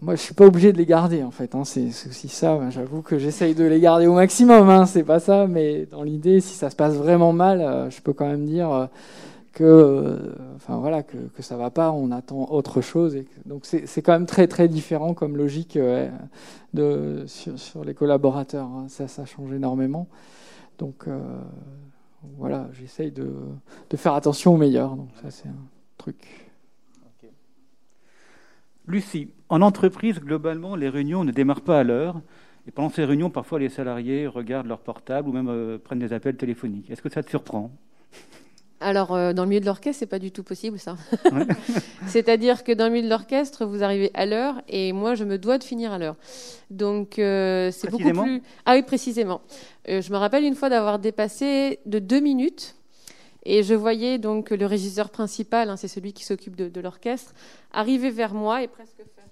Speaker 3: moi, je suis pas obligé de les garder en fait. Hein. C'est aussi ça. J'avoue que j'essaye de les garder au maximum. Hein. C'est pas ça, mais dans l'idée, si ça se passe vraiment mal, euh, je peux quand même dire euh, que, euh, enfin voilà, que, ça va pas. On attend autre chose. Donc c'est quand même très très différent comme logique de sur, les collaborateurs. Hein. Ça, ça change énormément. Donc voilà, j'essaye de, faire attention au meilleur. Donc ça, c'est un truc.
Speaker 1: Lucie, en entreprise, globalement, les réunions ne démarrent pas à l'heure. Et pendant ces réunions, parfois, les salariés regardent leur portable ou même euh, prennent des appels téléphoniques. Est-ce que ça te surprend?
Speaker 4: Alors, euh, dans le milieu de l'orchestre, c'est pas du tout possible, ça. C'est-à-dire que dans le milieu de l'orchestre, vous arrivez à l'heure et moi, je me dois de finir à l'heure. Donc, euh, c'est beaucoup plus. Ah oui, précisément. je me rappelle une fois d'avoir dépassé de deux minutes et je voyais donc le régisseur principal, hein, c'est celui qui s'occupe de, l'orchestre, arriver vers moi et presque faire.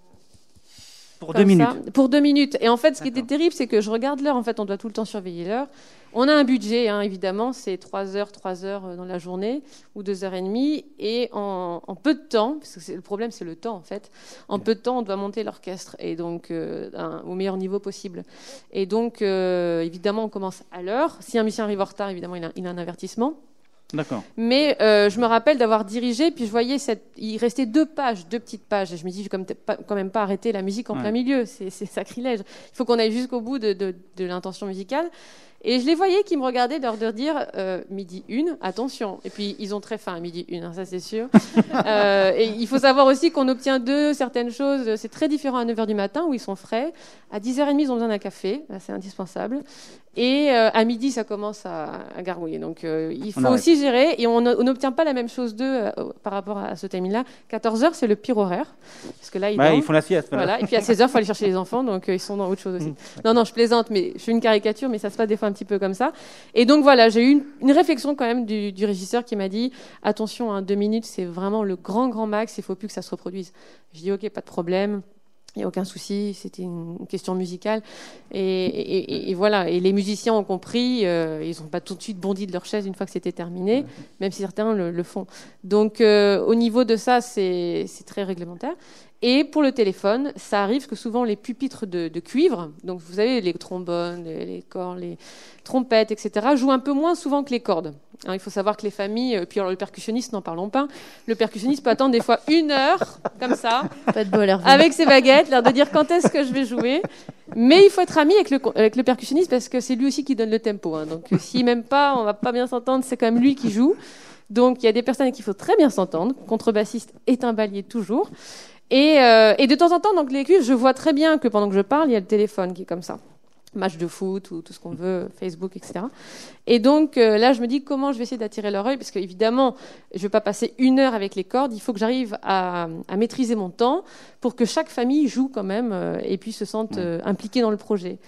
Speaker 1: Pour deux minutes.
Speaker 4: Pour deux minutes. Et en fait, ce qui était terrible, c'est que je regarde l'heure. En fait, on doit tout le temps surveiller l'heure. On a un budget, hein, évidemment, c'est trois heures, trois heures euh, dans la journée ou deux heures et demie. Et en, peu de temps, parce que le problème, c'est le temps, en fait. En peu de temps, on doit monter l'orchestre et donc euh, au meilleur niveau possible. Et donc, euh, évidemment, on commence à l'heure. Si un musicien arrive en retard, évidemment, il a un avertissement. Mais euh, je me rappelle d'avoir dirigé, puis je voyais cette... il restait deux pages, deux petites pages. Et je me dis, je ne vais quand même pas arrêter la musique en plein milieu, c'est sacrilège. Il faut qu'on aille jusqu'au bout de, de l'intention musicale. Et je les voyais qui me regardaient leur de dire euh, midi une, attention. Et puis ils ont très faim à midi une, hein, ça c'est sûr. euh, et il faut savoir aussi qu'on obtient de certaines choses. C'est très différent à 9h du matin où ils sont frais. À 10h30, ils ont besoin d'un café, c'est indispensable. Et euh, à midi, ça commence à, à gargouiller. Donc euh, il faut aussi gérer. Et on n'obtient pas la même chose d'eux par rapport à ce timing-là. 14h, c'est le pire horaire. Parce que là,
Speaker 1: ils, ils font la sieste.
Speaker 4: Voilà. Et puis à 16h, il faut aller chercher les enfants. Donc ils sont dans autre chose aussi. Mmh, non, non, je plaisante, mais je fais une caricature, mais ça se passe des fois un petit peu comme ça. Et donc voilà, j'ai eu une, réflexion quand même du, régisseur qui m'a dit attention, hein, deux minutes, c'est vraiment le grand grand max, il faut plus que ça se reproduise. Je dis ok, pas de problème. Il n'y a aucun souci, c'était une question musicale. Et, voilà, et les musiciens ont compris, euh, ils n'ont pas tout de suite bondi de leur chaise une fois que c'était terminé, même si certains le, font. Donc euh, au niveau de ça, c'est très réglementaire. Et pour le téléphone, ça arrive que souvent les pupitres de, cuivre, donc vous savez, les trombones, les, cordes, les trompettes, etc., jouent un peu moins souvent que les cordes. Hein, il faut savoir que les familles, euh, puis alors le percussionniste, n'en parlons pas, le percussionniste peut attendre des fois une heure, comme ça,
Speaker 2: pas de bol,
Speaker 4: avec ses baguettes, l'air de dire quand est-ce que je vais jouer. Mais il faut être ami avec le, avec le percussionniste parce que c'est lui aussi qui donne le tempo. Hein. donc euh, s'il m'aime pas, on va pas bien s'entendre, c'est quand même lui qui joue. Donc il y a des personnes avec qui il faut très bien s'entendre. Contrebassiste est un balier Euh, et, de temps en temps, donc les cuivres, je vois très bien que pendant que je parle, il y a le téléphone qui est comme ça. Match de foot ou tout ce qu'on veut, Facebook, etc. Et donc euh, là, je me dis comment je vais essayer d'attirer leur œil, parce qu'évidemment, je ne vais pas passer une heure avec les cordes, il faut que j'arrive à, maîtriser mon temps pour que chaque famille joue quand même euh, et puis se sente impliquée dans le projet.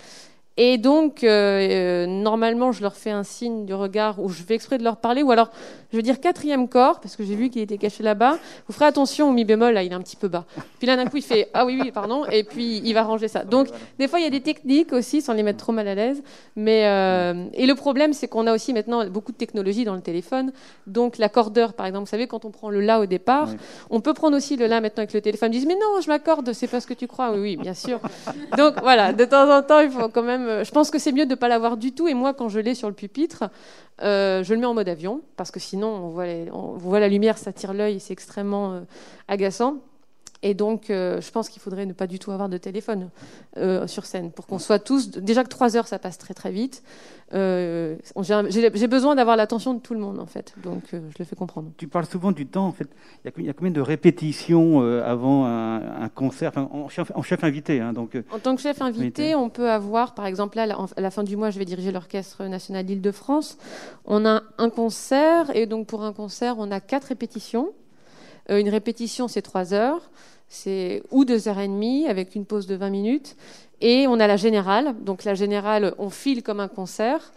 Speaker 4: Et donc, euh, normalement, je leur fais un signe du regard où je vais exprès de leur parler, ou alors, je veux dire quatrième corps, parce que j'ai vu qu'il était caché là-bas. Vous ferez attention au mi bémol, là, il est un petit peu bas. Puis là, d'un coup, il fait ah oui, oui, pardon, et puis il va ranger ça. Donc, des fois, il y a des techniques aussi, sans les mettre trop mal à l'aise. Mais euh, et le problème, c'est qu'on a aussi maintenant beaucoup de technologie dans le téléphone. Donc, l'accordeur, par exemple, vous savez, quand on prend le la au départ, on peut prendre aussi le la maintenant avec le téléphone. Ils disent mais non, je m'accorde, c'est pas ce que tu crois. Oui, oui, bien sûr. Donc voilà, de temps en temps, il faut quand même euh, je pense que c'est mieux de ne pas l'avoir du tout. Et moi, quand je l'ai sur le pupitre, euh, je le mets en mode avion, parce que sinon, on voit, la lumière, ça tire l'œil, c'est extrêmement euh, agaçant. Et donc, euh, je pense qu'il faudrait ne pas du tout avoir de téléphone euh, sur scène pour qu'on soit tous. Déjà que trois heures, ça passe très très vite. Euh, j'ai besoin d'avoir l'attention de tout le monde, en fait. Donc, je le fais comprendre.
Speaker 1: Tu parles souvent du temps, en fait. Il y a, combien de répétitions avant un, concert? En, chef, invité hein, donc,
Speaker 4: En tant que chef invité, on peut avoir, par exemple, là, à la fin du mois, je vais diriger l'Orchestre national d'Île-de-France. On a un concert, et donc pour un concert, on a quatre répétitions. une répétition, c'est trois heures c'est ou deux heures et demie avec une pause de 20 minutes. Et on a la générale. Donc la générale, on file comme un concert.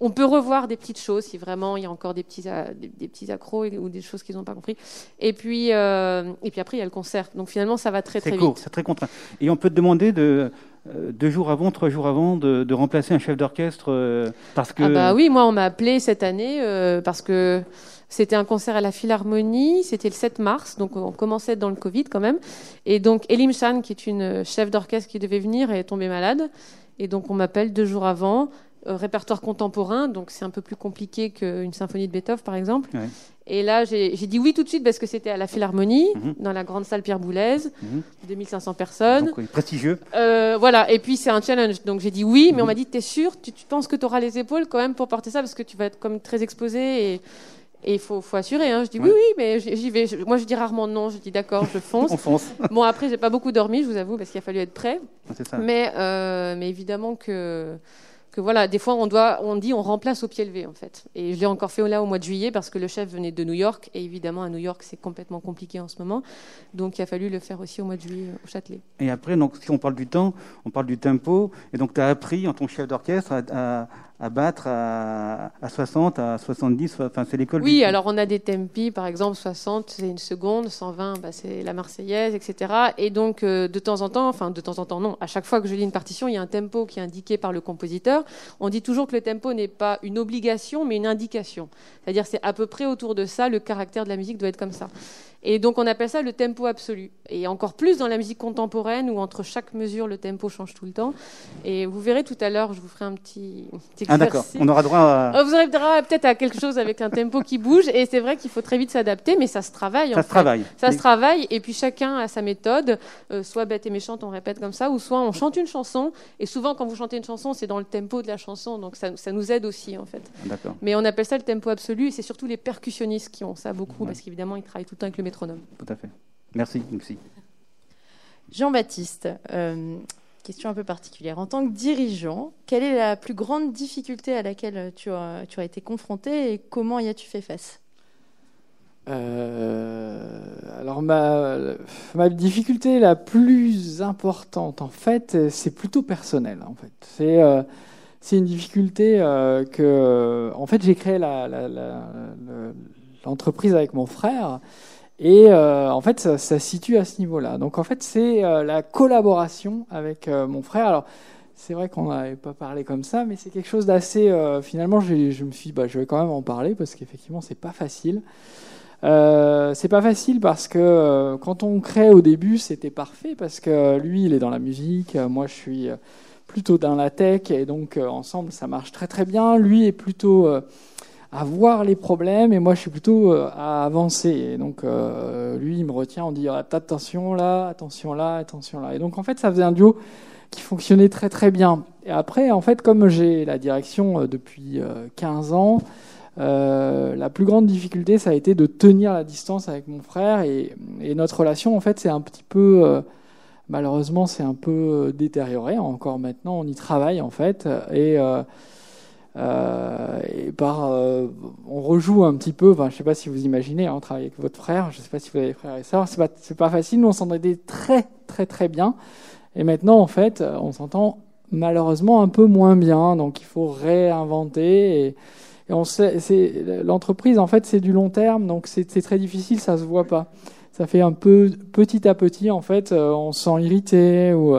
Speaker 4: On peut revoir des petites choses si vraiment il y a encore des petits, euh, des, petits accros ou des choses qu'ils n'ont pas compris. Et puis, euh, et puis après, il y a le concert. Donc finalement, ça va très très
Speaker 1: court,
Speaker 4: vite.
Speaker 1: C'est très contraint. Et on peut te demander de, euh, deux jours avant, trois jours avant, de, remplacer un chef d'orchestre parce que.
Speaker 4: Ah bah oui, moi on m'a appelé cette année parce que c'était un concert à la Philharmonie, c'était le 7 mars, donc on commençait dans le Covid quand même. Et donc Elim Chan, qui est une chef d'orchestre qui devait venir, est tombée malade. Et donc on m'appelle deux jours avant, répertoire contemporain, donc c'est un peu plus compliqué qu'une symphonie de Beethoven par exemple. Et là j'ai dit oui tout de suite parce que c'était à la Philharmonie, mhm. dans la grande salle Pierre Boulez, 2500 personnes.
Speaker 1: Donc, prestigieux.
Speaker 4: Euh, voilà, et puis c'est un challenge, donc j'ai dit oui, mais on mhm. m'a dit t'es sûr, tu, tu penses que tu auras les épaules quand même pour porter ça? Parce que tu vas être comme très exposé et il faut, faut, assurer. Hein. Je dis oui, oui, mais j'y vais. moi, je dis rarement non. Je dis d'accord, je fonce.
Speaker 1: On fonce.
Speaker 4: bon, après, j'ai pas beaucoup dormi, je vous avoue, parce qu'il a fallu être prêt. Ça. Mais, euh, mais évidemment que que voilà, des fois on doit, on dit, on remplace au pied levé en fait. Et je l'ai encore fait là au mois de juillet parce que le chef venait de New York et évidemment à New York c'est complètement compliqué en ce moment, donc il a fallu le faire aussi au mois de juillet au Châtelet.
Speaker 1: Et après, donc si on parle du temps, on parle du tempo, et donc tu as appris en que chef d'orchestre à battre à, 60, à 70, enfin c'est l'école.
Speaker 4: Oui, alors on a des tempi, par exemple 60 c'est une seconde, 120 bah, c'est la Marseillaise, etc. Et donc euh, de temps en temps, enfin de temps en temps non, à chaque fois que je lis une partition, il y a un tempo qui est indiqué par le compositeur. On dit toujours que le tempo n'est pas une obligation mais une indication. C'est-à-dire c'est à peu près autour de ça, le caractère de la musique doit être comme ça. Et donc on appelle ça le tempo absolu. Et encore plus dans la musique contemporaine où entre chaque mesure le tempo change tout le temps. Et vous verrez tout à l'heure, je vous ferai un petit, petit
Speaker 1: Ah d'accord, on aura droit à...
Speaker 4: Oh, vous aurez droit peut-être à quelque chose avec un tempo qui bouge. Et c'est vrai qu'il faut très vite s'adapter, mais ça se travaille.
Speaker 1: Ça se travaille.
Speaker 4: Ça se travaille. Et puis chacun a sa méthode. Euh, soit bête et méchante, on répète comme ça, ou soit on chante une chanson. Et souvent quand vous chantez une chanson, c'est dans le tempo de la chanson. Donc ça, ça nous aide aussi en fait. Mais on appelle ça le tempo absolu. Et c'est surtout les percussionnistes qui ont ça beaucoup, parce qu'évidemment ils travaillent tout le temps avec le métronome.
Speaker 1: Tout à fait. Merci, merci.
Speaker 2: Jean-Baptiste, euh, question un peu particulière. En tant que dirigeant, quelle est la plus grande difficulté à laquelle tu as, tu as été confronté et comment y as-tu fait face?
Speaker 3: Euh, alors ma, ma, difficulté la plus importante en fait c'est plutôt personnel en fait c'est euh, une difficulté que en fait j'ai créé l'entreprise la, avec mon frère et euh, en fait, ça, ça, situe à ce niveau-là. Donc en fait, c'est euh, la collaboration avec euh, mon frère. Alors c'est vrai qu'on n'avait pas parlé comme ça, mais c'est quelque chose d'assez. finalement, je me suis, dit, bah, je vais quand même en parler parce qu'effectivement, c'est pas facile. c'est pas facile parce que quand on crée au début, c'était parfait parce que lui, il est dans la musique, moi, je suis plutôt dans la tech et donc ensemble, ça marche très très bien. Lui est plutôt à voir les problèmes et moi je suis plutôt euh, à avancer. Et donc euh, lui il me retient, on dit ah, attention là, attention là, attention là. Et donc en fait ça faisait un duo qui fonctionnait très très bien. Et après en fait comme j'ai la direction euh, depuis 15 ans, la plus grande difficulté ça a été de tenir la distance avec mon frère et, et notre relation en fait c'est un petit peu malheureusement c'est un peu détérioré encore maintenant on y travaille en fait et euh, et par, euh, on rejoue un petit peu. Enfin, je sais pas si vous imaginez, hein, avec votre frère. Je sais pas si vous avez frères et sœurs. C'est pas, c'est pas facile. Nous, on s'entendait très, très, très bien. Et maintenant, en fait, on s'entend malheureusement un peu moins bien. Donc, il faut réinventer. Et, on sait, c'est l'entreprise. En fait, c'est du long terme. Donc, c'est, c'est très difficile. Ça se voit pas. Ça fait un peu petit à petit. En fait, euh, on se sent irrité ou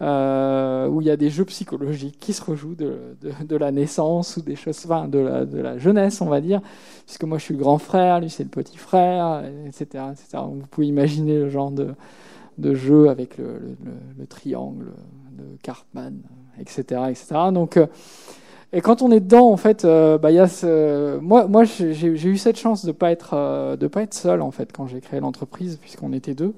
Speaker 3: euh, où il y a des jeux psychologiques qui se rejouent de, la naissance ou des choses, enfin, de la, jeunesse, on va dire, puisque moi je suis le grand frère, lui c'est le petit frère, etc., etc. vous pouvez imaginer le genre de, de jeu avec le, le, triangle de Cartman, etc., etc. Donc, euh, et quand on est dedans, en fait, euh, bah, y a ce... moi, moi j'ai eu cette chance de pas de pas être seul en fait quand j'ai créé l'entreprise, puisqu'on était deux.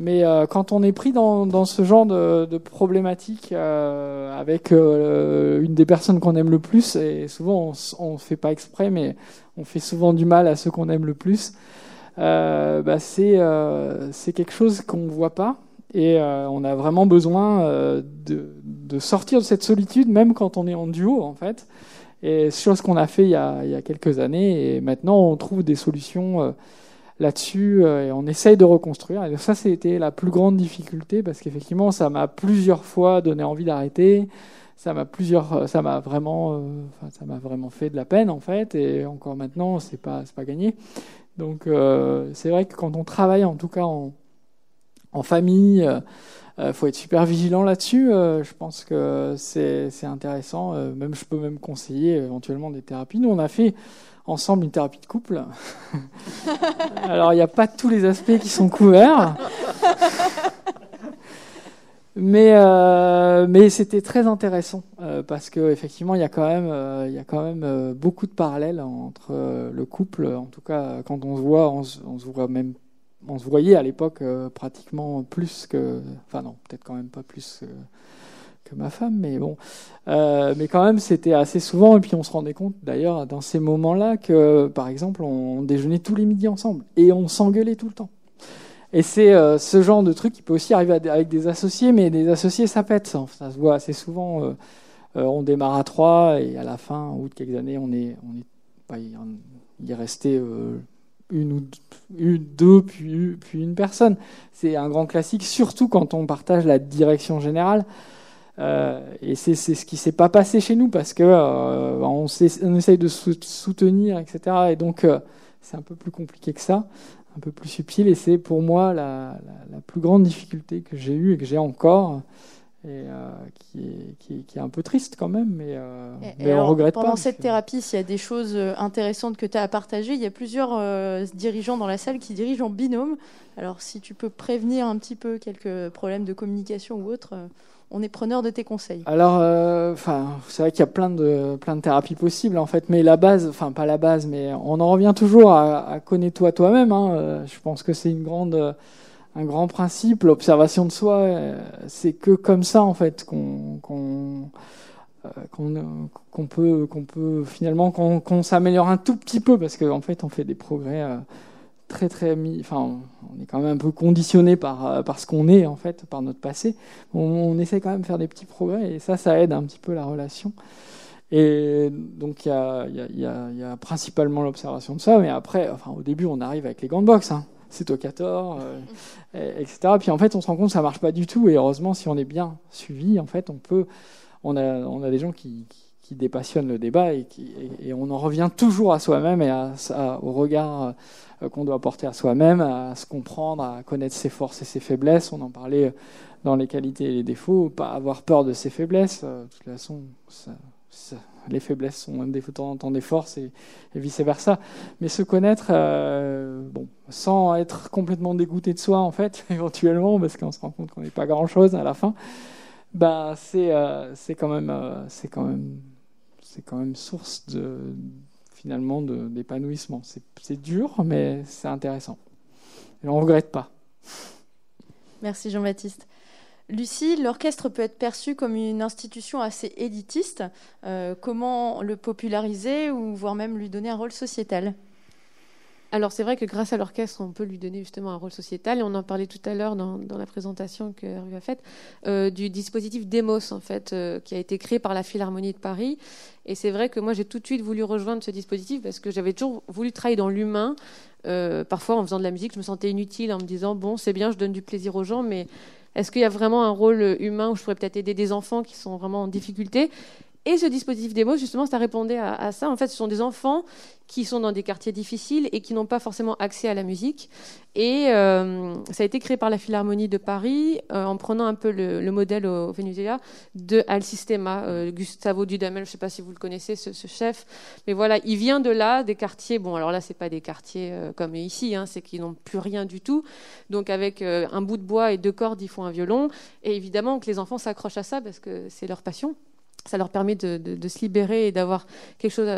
Speaker 3: Mais quand on est pris dans, ce genre de, de problématique avec une des personnes qu'on aime le plus, et souvent on ne fait pas exprès, mais on fait souvent du mal à ceux qu'on aime le plus, bah c'est quelque chose qu'on ne voit pas et euh, on a vraiment besoin euh, de, sortir de cette solitude, même quand on est en duo, en fait. Et chose qu'on a fait il y a, quelques années. Et maintenant, on trouve des solutions euh, là-dessus et on essaye de reconstruire. Et ça, c'était la plus grande difficulté parce qu'effectivement, ça m'a plusieurs fois donné envie d'arrêter. Ça m'a plusieurs, ça m'a vraiment, enfin, ça m'a vraiment fait de la peine en fait. Et encore maintenant, c'est pas, c'est pas gagné. Donc, c'est vrai que quand on travaille, en tout cas en famille. Euh, faut être super vigilant là-dessus. Euh, je pense que c'est intéressant. Euh, même je peux même conseiller éventuellement des thérapies. Nous, on a fait ensemble une thérapie de couple. Alors, il n'y a pas tous les aspects qui sont couverts. Mais, mais c'était très intéressant parce qu'effectivement, il y a quand même, il y a quand même beaucoup de parallèles entre le couple. En tout cas, quand on se voit, on se, on se voit même on se voyait à l'époque euh, pratiquement plus que, enfin non, peut-être quand même pas plus que ma femme, mais bon, euh, mais quand même c'était assez souvent. Et puis on se rendait compte d'ailleurs dans ces moments-là que, par exemple, on déjeunait tous les midis ensemble et on s'engueulait tout le temps. Et c'est euh, ce genre de truc qui peut aussi arriver avec des associés, mais des associés ça pète, ça, se voit assez souvent. on démarre à trois et à la fin, au bout de quelques années, on est, on est, il est resté une ou deux, puis, une personne. C'est un grand classique, surtout quand on partage la direction générale. Euh, et c'est ce qui s'est pas passé chez nous parce que euh, on, on, essaye de soutenir, etc. Et donc euh, c'est un peu plus compliqué que ça, un peu plus subtil. Et c'est pour moi la, plus grande difficulté que j'ai eue et que j'ai encore et euh, qui, est, qui, qui, est, un peu triste quand même, mais, euh, mais on regrette
Speaker 2: pendant pas. Pendant cette thérapie, s'il y a des choses euh, intéressantes que tu as à partager, il y a plusieurs dirigeants dans la salle qui dirigent en binôme. Alors si tu peux prévenir un petit peu quelques problèmes de communication ou autre, on est preneur de tes conseils.
Speaker 3: Alors, enfin, c'est vrai qu'il y a plein de, plein de thérapies possibles en fait, mais la base, enfin pas la base, mais on en revient toujours à, à connais-toi toi-même. Hein. Je pense que c'est une grande un grand principe, l'observation de soi, euh, c'est que comme ça en fait qu'on euh, peut peut finalement qu'on s'améliore un tout petit peu parce qu'en en fait on fait des progrès euh, très très mis, enfin on est quand même un peu conditionné par par ce qu'on est en fait par notre passé. On, essaie quand même de faire des petits progrès et ça ça aide un petit peu la relation. Et donc il y a, principalement l'observation de ça, mais après, enfin au début on arrive avec les gants de boxe. Hein c'est au 14, euh, etc. Puis en fait, on se rend compte que ça marche pas du tout. Et heureusement, si on est bien suivi, en fait, on peut, on a, on a des gens qui, qui, dépassionnent le débat et, qui, et, on en revient toujours à soi-même et au regard euh, qu'on doit porter à soi-même, à se comprendre, à connaître ses forces et ses faiblesses. On en parlait dans les qualités et les défauts, pas avoir peur de ses faiblesses. Euh, de toute façon, ça, les faiblesses sont des temps en temps des forces et, vice versa. Mais se connaître, euh, bon, sans être complètement dégoûté de soi en fait, éventuellement, parce qu'on se rend compte qu'on n'est pas grand chose à la fin, bah c'est quand même euh, c'est quand même c'est quand même source finalement d'épanouissement. C'est dur, mais c'est intéressant. Et on ne regrette pas.
Speaker 2: Merci Jean-Baptiste. Lucie, l'orchestre peut être perçu comme une institution assez élitiste. Euh, comment le populariser ou voire même lui donner un rôle sociétal?
Speaker 4: Alors c'est vrai que grâce à l'orchestre, on peut lui donner justement un rôle sociétal, et on en parlait tout à l'heure dans, la présentation que Hervé a faite, euh, du dispositif Demos, en fait, euh, qui a été créé par la Philharmonie de Paris. Et c'est vrai que moi, j'ai tout de suite voulu rejoindre ce dispositif parce que j'avais toujours voulu travailler dans l'humain. parfois, en faisant de la musique, je me sentais inutile en me disant, bon, c'est bien, je donne du plaisir aux gens, mais est-ce qu'il y a vraiment un rôle humain où je pourrais peut-être aider des enfants qui sont vraiment en difficulté? Et ce dispositif démo, justement, ça répondait à, ça. En fait, ce sont des enfants qui sont dans des quartiers difficiles et qui n'ont pas forcément accès à la musique. Et euh, ça a été créé par la Philharmonie de Paris euh, en prenant un peu le, modèle au Venezuela de Al Sistema, euh, Gustavo Dudamel. Je ne sais pas si vous le connaissez, ce, chef. Mais voilà, il vient de là, des quartiers. Bon, alors là, c'est pas des quartiers comme ici, hein, c'est qu'ils n'ont plus rien du tout. Donc, avec un bout de bois et deux cordes, ils font un violon. Et évidemment que les enfants s'accrochent à ça parce que c'est leur passion. Ça leur permet de, se libérer et d'avoir quelque chose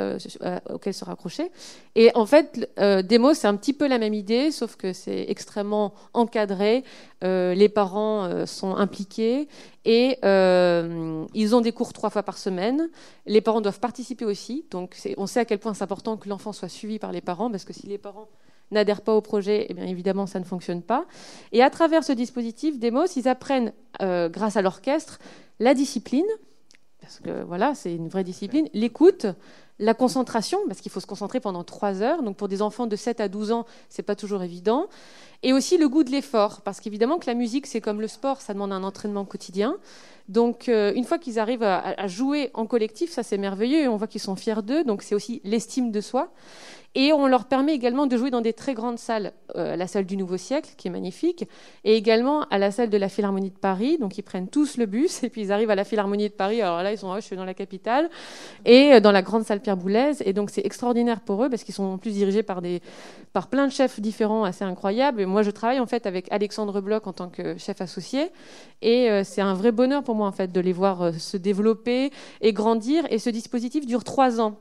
Speaker 4: auquel se raccrocher. Et en fait, euh, c'est un petit peu la même idée, sauf que c'est extrêmement encadré. les parents sont impliqués et ils ont des cours trois fois par semaine. Les parents doivent participer aussi. Donc, on sait à quel point c'est important que l'enfant soit suivi par les parents, parce que si les parents n'adhèrent pas au projet, eh bien évidemment, ça ne fonctionne pas. Et à travers ce dispositif Demos, ils apprennent, grâce à l'orchestre, la discipline, parce que voilà, c'est une vraie discipline. L'écoute, la concentration, parce qu'il faut se concentrer pendant trois heures. Donc pour des enfants de 7 à 12 ans, c'est pas toujours évident. Et aussi le goût de l'effort, parce qu'évidemment que la musique, c'est comme le sport, ça demande un entraînement quotidien. Donc euh, une fois qu'ils arrivent à, jouer en collectif, ça c'est merveilleux, et on voit qu'ils sont fiers d'eux, donc c'est aussi l'estime de soi. Et on leur permet également de jouer dans des très grandes salles, euh, la salle du Nouveau Siècle, qui est magnifique, et également à la salle de la Philharmonie de Paris. Donc ils prennent tous le bus, et puis ils arrivent à la Philharmonie de Paris. Alors là, ils sont, oh, je suis dans la capitale, et euh, dans la grande salle Et donc c'est extraordinaire pour eux, parce qu'ils sont en plus dirigés par, des, par plein de chefs différents, assez incroyables. Et moi, je travaille en fait avec Alexandre Bloch en tant que chef associé, et euh, c'est un vrai bonheur pour moi en fait de les voir se développer et grandir. Et ce dispositif dure trois ans.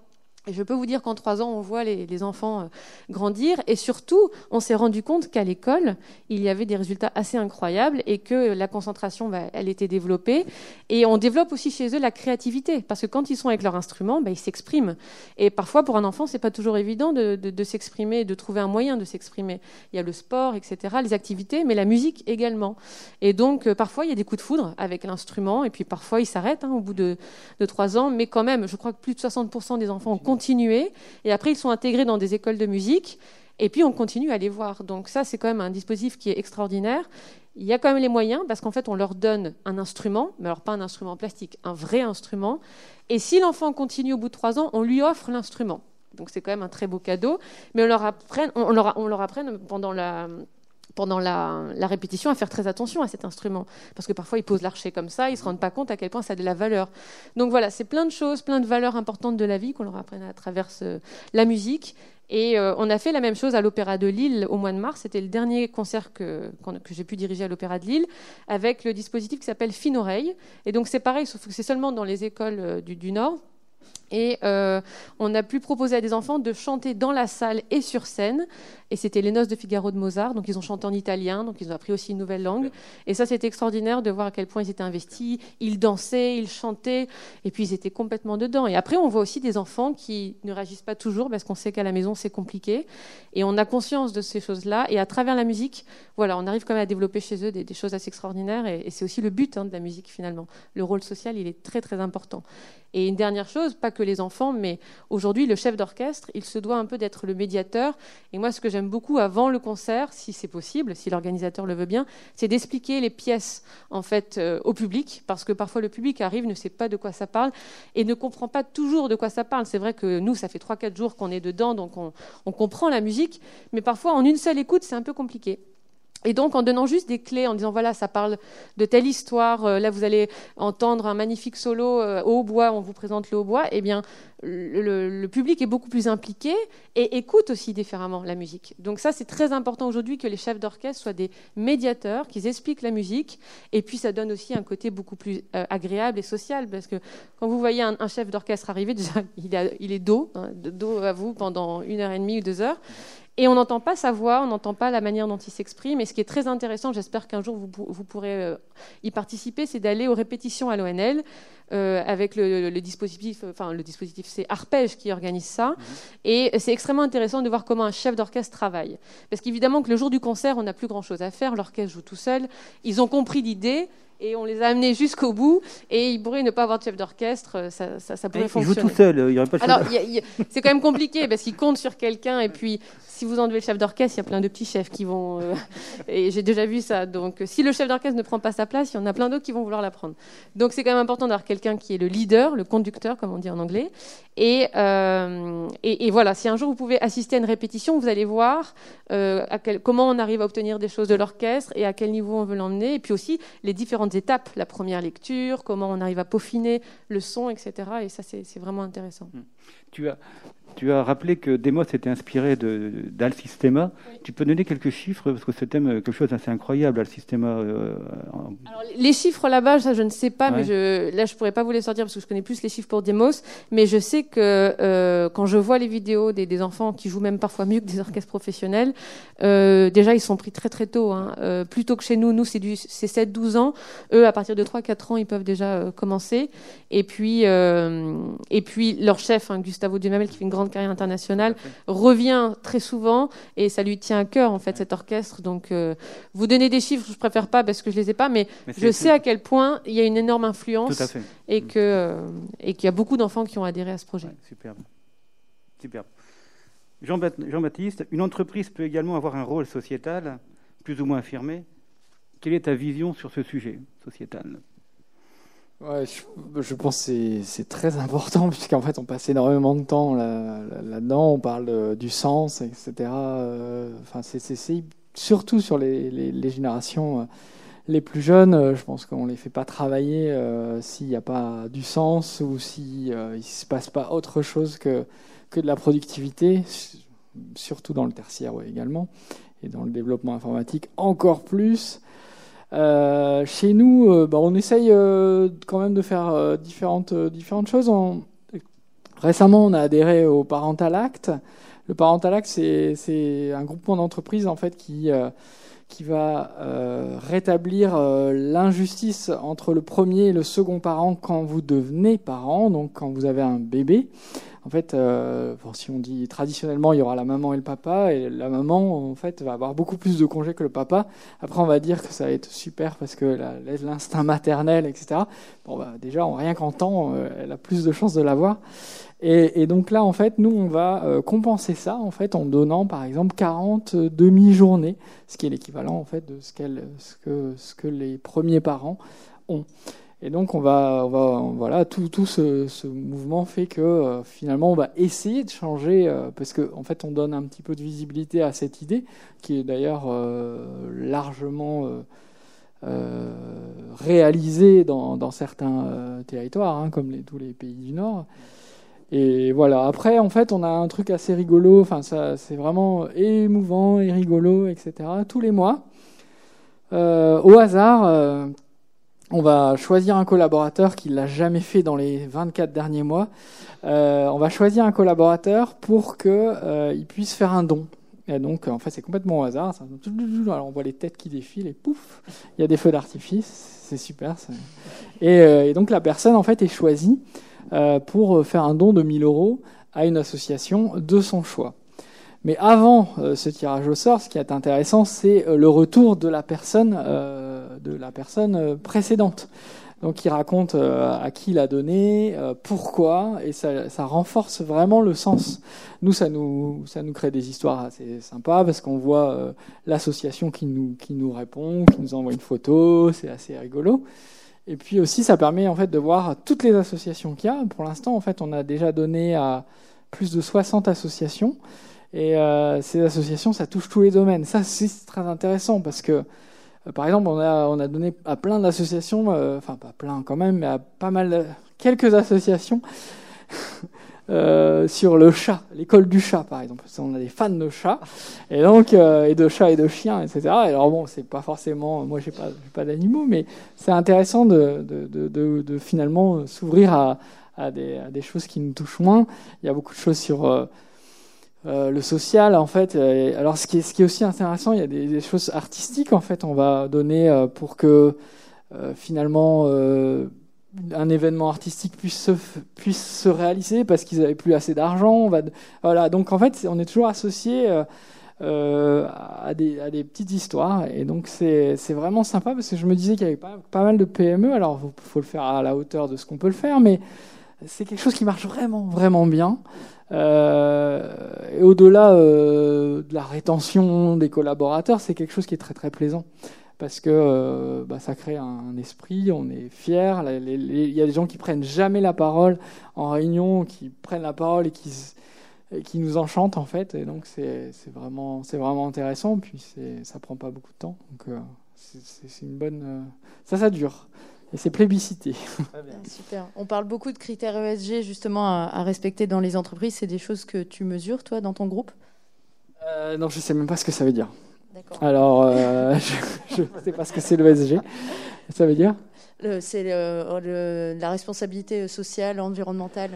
Speaker 4: Et je peux vous dire qu'en trois ans, on voit les, enfants euh, grandir. Et surtout, on s'est rendu compte qu'à l'école, il y avait des résultats assez incroyables et que la concentration, bah, elle était développée. Et on développe aussi chez eux la créativité. Parce que quand ils sont avec leur instrument, bah, ils s'expriment. Et parfois, pour un enfant, c'est pas toujours évident de, s'exprimer, de trouver un moyen de s'exprimer. Il y a le sport, etc., les activités, mais la musique également. Et donc, euh, parfois, il y a des coups de foudre avec l'instrument. Et puis, parfois, ils s'arrêtent hein, au bout de, trois ans. Mais quand même, je crois que plus de 60% des enfants ont Et après, ils sont intégrés dans des écoles de musique. Et puis, on continue à les voir. Donc, ça, c'est quand même un dispositif qui est extraordinaire. Il y a quand même les moyens, parce qu'en fait, on leur donne un instrument, mais alors pas un instrument plastique, un vrai instrument. Et si l'enfant continue au bout de trois ans, on lui offre l'instrument. Donc, c'est quand même un très beau cadeau. Mais on leur apprenne, on leur, on leur apprenne pendant la pendant la, répétition à faire très attention à cet instrument. Parce que parfois, ils posent l'archer comme ça, ils ne se rendent pas compte à quel point ça a de la valeur. Donc voilà, c'est plein de choses, plein de valeurs importantes de la vie qu'on leur apprenne à travers la musique. Et euh, on a fait la même chose à l'Opéra de Lille au mois de mars. C'était le dernier concert que, que j'ai pu diriger à l'Opéra de Lille avec le dispositif qui s'appelle Fine Oreille. Et donc c'est pareil, sauf que c'est seulement dans les écoles euh, du Nord. Et euh, on a pu proposer à des enfants de chanter dans la salle et sur scène. Et c'était les noces de Figaro de Mozart. Donc ils ont chanté en italien, donc ils ont appris aussi une nouvelle langue. Et ça, c'était extraordinaire de voir à quel point ils étaient investis. Ils dansaient, ils chantaient, et puis ils étaient complètement dedans. Et après, on voit aussi des enfants qui ne réagissent pas toujours parce qu'on sait qu'à la maison, c'est compliqué. Et on a conscience de ces choses-là. Et à travers la musique, voilà, on arrive quand même à développer chez eux des, choses assez extraordinaires. Et, c'est aussi le but hein, de la musique, finalement. Le rôle social, il est très, très important. Et une dernière chose, pas que les enfants, mais aujourd'hui, le chef d'orchestre, il se doit un peu d'être le médiateur. Et moi, ce que j'aime beaucoup avant le concert, si c'est possible, si l'organisateur le veut bien, c'est d'expliquer les pièces en fait euh, au public, parce que parfois le public arrive, ne sait pas de quoi ça parle et ne comprend pas toujours de quoi ça parle. C'est vrai que nous, ça fait 3-4 jours qu'on est dedans, donc on comprend la musique, mais parfois en une seule écoute, c'est un peu compliqué. Et donc, en donnant juste des clés, en disant voilà, ça parle de telle histoire, euh, là vous allez entendre un magnifique solo euh, au hautbois, on vous présente le hautbois, eh bien, le, public est beaucoup plus impliqué et écoute aussi différemment la musique. Donc, ça, c'est très important aujourd'hui que les chefs d'orchestre soient des médiateurs, qu'ils expliquent la musique, et puis ça donne aussi un côté beaucoup plus euh, agréable et social, parce que quand vous voyez un, chef d'orchestre arriver, déjà, il, est dos, hein, dos à vous pendant une heure et demie ou deux heures. Et on n'entend pas sa voix, on n'entend pas la manière dont il s'exprime. Et ce qui est très intéressant, j'espère qu'un jour vous, pourrez euh, y participer, c'est d'aller aux répétitions à l'ONL euh, avec le, dispositif, enfin le dispositif, c'est Arpège qui organise ça. Mhm. Et c'est extrêmement intéressant de voir comment un chef d'orchestre travaille. Parce qu'évidemment que le jour du concert, on n'a plus grand-chose à faire, l'orchestre joue tout seul. Ils ont compris l'idée et on les a amenés jusqu'au bout. Et ils pourraient ne pas avoir de chef d'orchestre, ça, ça, ça pourrait fonctionner.
Speaker 1: Ils jouent tout seul, il n'y aurait pas de
Speaker 4: Alors, c'est quand même compliqué parce qu'ils comptent sur quelqu'un. Et puis, si vous enlevez le chef d'orchestre, il y a plein de petits chefs qui vont. Euh, et j'ai déjà vu ça. Donc, si le chef d'orchestre ne prend pas sa place, il y en a plein d'autres qui vont vouloir la prendre. Donc, c'est quand même important d'avoir quelqu'un qui est le leader, le conducteur, comme on dit en anglais. Et, euh, et, voilà, si un jour vous pouvez assister à une répétition, vous allez voir euh, à quel, comment on arrive à obtenir des choses de l'orchestre et à quel niveau on veut l'emmener. Et puis aussi les différentes étapes, la première lecture, comment on arrive à peaufiner le son, etc. Et ça, c'est vraiment intéressant.
Speaker 1: Tu as tu as rappelé que Demos était inspiré d'Al Sistema. Tu peux donner quelques chiffres parce que ce thème quelque chose d'assez incroyable, Al Sistema. Euh,
Speaker 4: les chiffres là-bas, ça je ne sais pas, mais je, là je pourrais pas vous les sortir parce que je connais plus les chiffres pour Demos. Mais je sais que euh, quand je vois les vidéos des, enfants qui jouent même parfois mieux que des orchestres professionnels, euh, déjà ils sont pris très très tôt. Hein. plus tôt que chez nous, nous c'est 7-12 ans. Eux, à partir de 3-4 ans, ils peuvent déjà commencer. Et puis, et puis leur chef, hein, Gustavo Dumamel, qui fait une grande carrière internationale, revient très souvent et ça lui tient à cœur en fait cet orchestre. Donc euh, vous donnez des chiffres, je préfère pas parce que je les ai pas, mais, je sais à quel point il y a une énorme influence et mm. que euh, et qu'il y a beaucoup d'enfants qui ont adhéré à ce projet.
Speaker 1: superbe, superbe. Jean-Baptiste, une entreprise peut également avoir un rôle sociétal plus ou moins affirmé. Quelle est ta vision sur ce sujet sociétal?
Speaker 3: Ouais, je, pense que c'est très important puisqu'en fait on passe énormément de temps là-dedans, on parle du sens, etc. Euh, c'est surtout sur les, les, générations euh, les plus jeunes, euh, je pense qu'on les fait pas travailler s'il n'y a pas du sens ou s'il ne se passe pas autre chose que, que de la productivité, surtout dans le tertiaire également, et dans le développement informatique encore plus. Euh, chez nous, euh, bah, on essaye euh, quand même de faire différentes, choses. Récemment, on a adhéré au Parental Act. Le Parental Act, c'est un groupement d'entreprises en fait qui qui va rétablir l'injustice entre le premier et le second parent quand vous devenez parent, donc quand vous avez un bébé. En fait, euh, si on dit traditionnellement, il y aura la maman et le papa, et la maman, en fait, va avoir beaucoup plus de congés que le papa. Après, on va dire que ça va être super parce que l'instinct maternel, etc. Bon, bah, déjà, rien qu'en temps, euh, elle a plus de chances de l'avoir. Et, et, donc là, en fait, nous, on va euh, compenser ça, en fait, en donnant, par exemple, 40 demi-journées, ce qui est l'équivalent, en fait, de ce que les premiers parents ont. Et donc on va, voilà, tout, tout ce, mouvement fait que euh, finalement on va essayer de changer euh, parce qu'en en fait on donne un petit peu de visibilité à cette idée qui est d'ailleurs euh, largement réalisée dans, certains territoires, hein, comme tous les pays du Nord. Et voilà. Après, en fait, on a un truc assez rigolo. Enfin, ça, c'est vraiment émouvant et rigolo, etc. Tous les mois, au hasard on va choisir un collaborateur qui l'a jamais fait dans les 24 derniers mois. Euh, on va choisir un collaborateur pour qu'il euh, puisse faire un don. Et donc, en fait, c'est complètement au hasard. Alors, on voit les têtes qui défilent et pouf, il y a des feux d'artifice. C'est super. Et, euh, et, donc, la personne, en fait, est choisie pour faire un don de 1000 euros à une association de son choix. Mais avant ce tirage au sort, ce qui est intéressant, c'est le retour de la personne, de la personne précédente. Donc il raconte à qui il a donné, pourquoi, et ça, ça, renforce vraiment le sens. Nous, ça nous, ça nous crée des histoires assez sympas parce qu'on voit l'association qui nous, qui nous répond, qui nous envoie une photo, c'est assez rigolo. Et puis aussi, ça permet en fait de voir toutes les associations qu'il y a. Pour l'instant, en fait, on a déjà donné à plus de 60 associations. Et euh, ces associations, ça touche tous les domaines. Ça, c'est très intéressant parce que, euh, par exemple, on a, on a donné à plein d'associations, euh, enfin pas plein quand même, mais à pas mal, quelques associations sur le chat, l'école du chat, par exemple. On a des fans de chats, et donc et de chats et de chiens, etc. Et alors bon, c'est pas forcément, moi j'ai pas, pas d'animaux, mais c'est intéressant de, finalement s'ouvrir à, des, choses qui nous touchent moins. Il y a beaucoup de choses sur euh, le social, en fait, euh, alors ce qui, est, ce qui est aussi intéressant, il y a des, choses artistiques, en fait, on va donner euh, pour que finalement un événement artistique puisse se, puisse se réaliser parce qu'ils n'avaient plus assez d'argent. Voilà, donc en fait, on est toujours associé à, des, à des petites histoires, et donc c'est vraiment sympa parce que je me disais qu'il y avait pas, pas mal de PME, alors il faut le faire à la hauteur de ce qu'on peut le faire, mais c'est quelque chose qui marche vraiment, vraiment bien. Euh, et au-delà euh, de la rétention des collaborateurs, c'est quelque chose qui est très très plaisant parce que euh, bah, ça crée un, esprit, on est fiers. Il y a des gens qui prennent jamais la parole en réunion, qui prennent la parole et qui, qui nous enchantent en fait. Et donc c'est vraiment, vraiment intéressant. Puis ça prend pas beaucoup de temps. Donc c'est une bonne. ça, ça dure. Et c'est plébiscité.
Speaker 2: Super. On parle beaucoup de critères ESG justement à, respecter dans les entreprises. C'est des choses que tu mesures, toi, dans ton groupe?
Speaker 3: Euh, Non, je ne sais même pas ce que ça veut dire. Alors, euh, je ne sais pas ce que c'est l'ESG. Ça veut dire?
Speaker 2: C'est la responsabilité sociale, environnementale.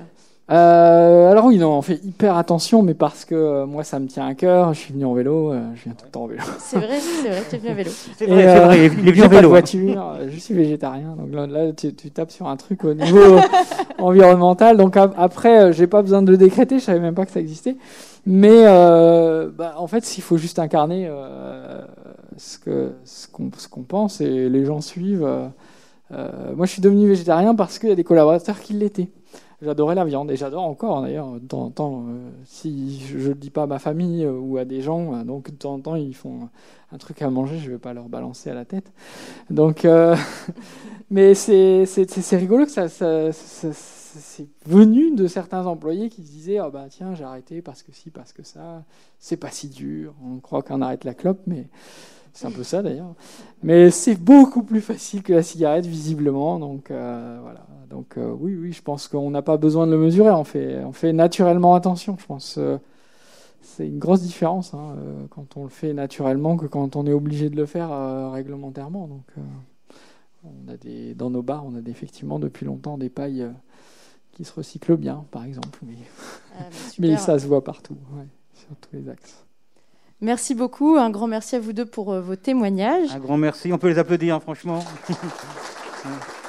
Speaker 3: Euh, alors oui, non, on fait hyper attention, mais parce que euh, moi, ça me tient à cœur. Je suis venu en vélo, euh, je viens tout le temps en vélo.
Speaker 2: C'est vrai, c'est vrai, tu es venu en vélo.
Speaker 1: C'est vrai, c'est vrai, il est venu en vélo.
Speaker 3: Pas de voiture, je suis végétarien, donc là, tu, tapes sur un truc au niveau environnemental. Donc après, j'ai pas besoin de le décréter, je savais même pas que ça existait. Mais bah, en fait, il faut juste incarner ce que ce qu'on ce qu'on pense et les gens suivent. moi, je suis devenu végétarien parce qu'il y a des collaborateurs qui l'étaient. J'adorais la viande et j'adore encore d'ailleurs. De temps en temps, euh, si je ne dis pas à ma famille euh, ou à des gens, euh, donc de temps en temps ils font un truc à manger, je ne vais pas leur balancer à la tête. Donc, mais c'est rigolo que ça, c'est venu de certains employés qui se disaient ah bah tiens j'ai arrêté parce que si parce que ça c'est pas si dur. On croit qu'on arrête la clope, mais c'est un peu ça d'ailleurs. Mais c'est beaucoup plus facile que la cigarette, visiblement. Donc voilà. Donc euh, oui, oui, je pense qu'on n'a pas besoin de le mesurer. On fait, on fait naturellement attention. Je pense euh, c'est une grosse différence hein, quand on le fait naturellement que quand on est obligé de le faire réglementairement. Donc on a des, dans nos bars, on a effectivement depuis longtemps des pailles qui se recyclent bien, par exemple. Mais, ah, mais ça se voit partout, sur tous les axes.
Speaker 2: Merci beaucoup. Un grand merci à vous deux pour euh, vos témoignages.
Speaker 1: Un grand merci. On peut les applaudir, hein, franchement.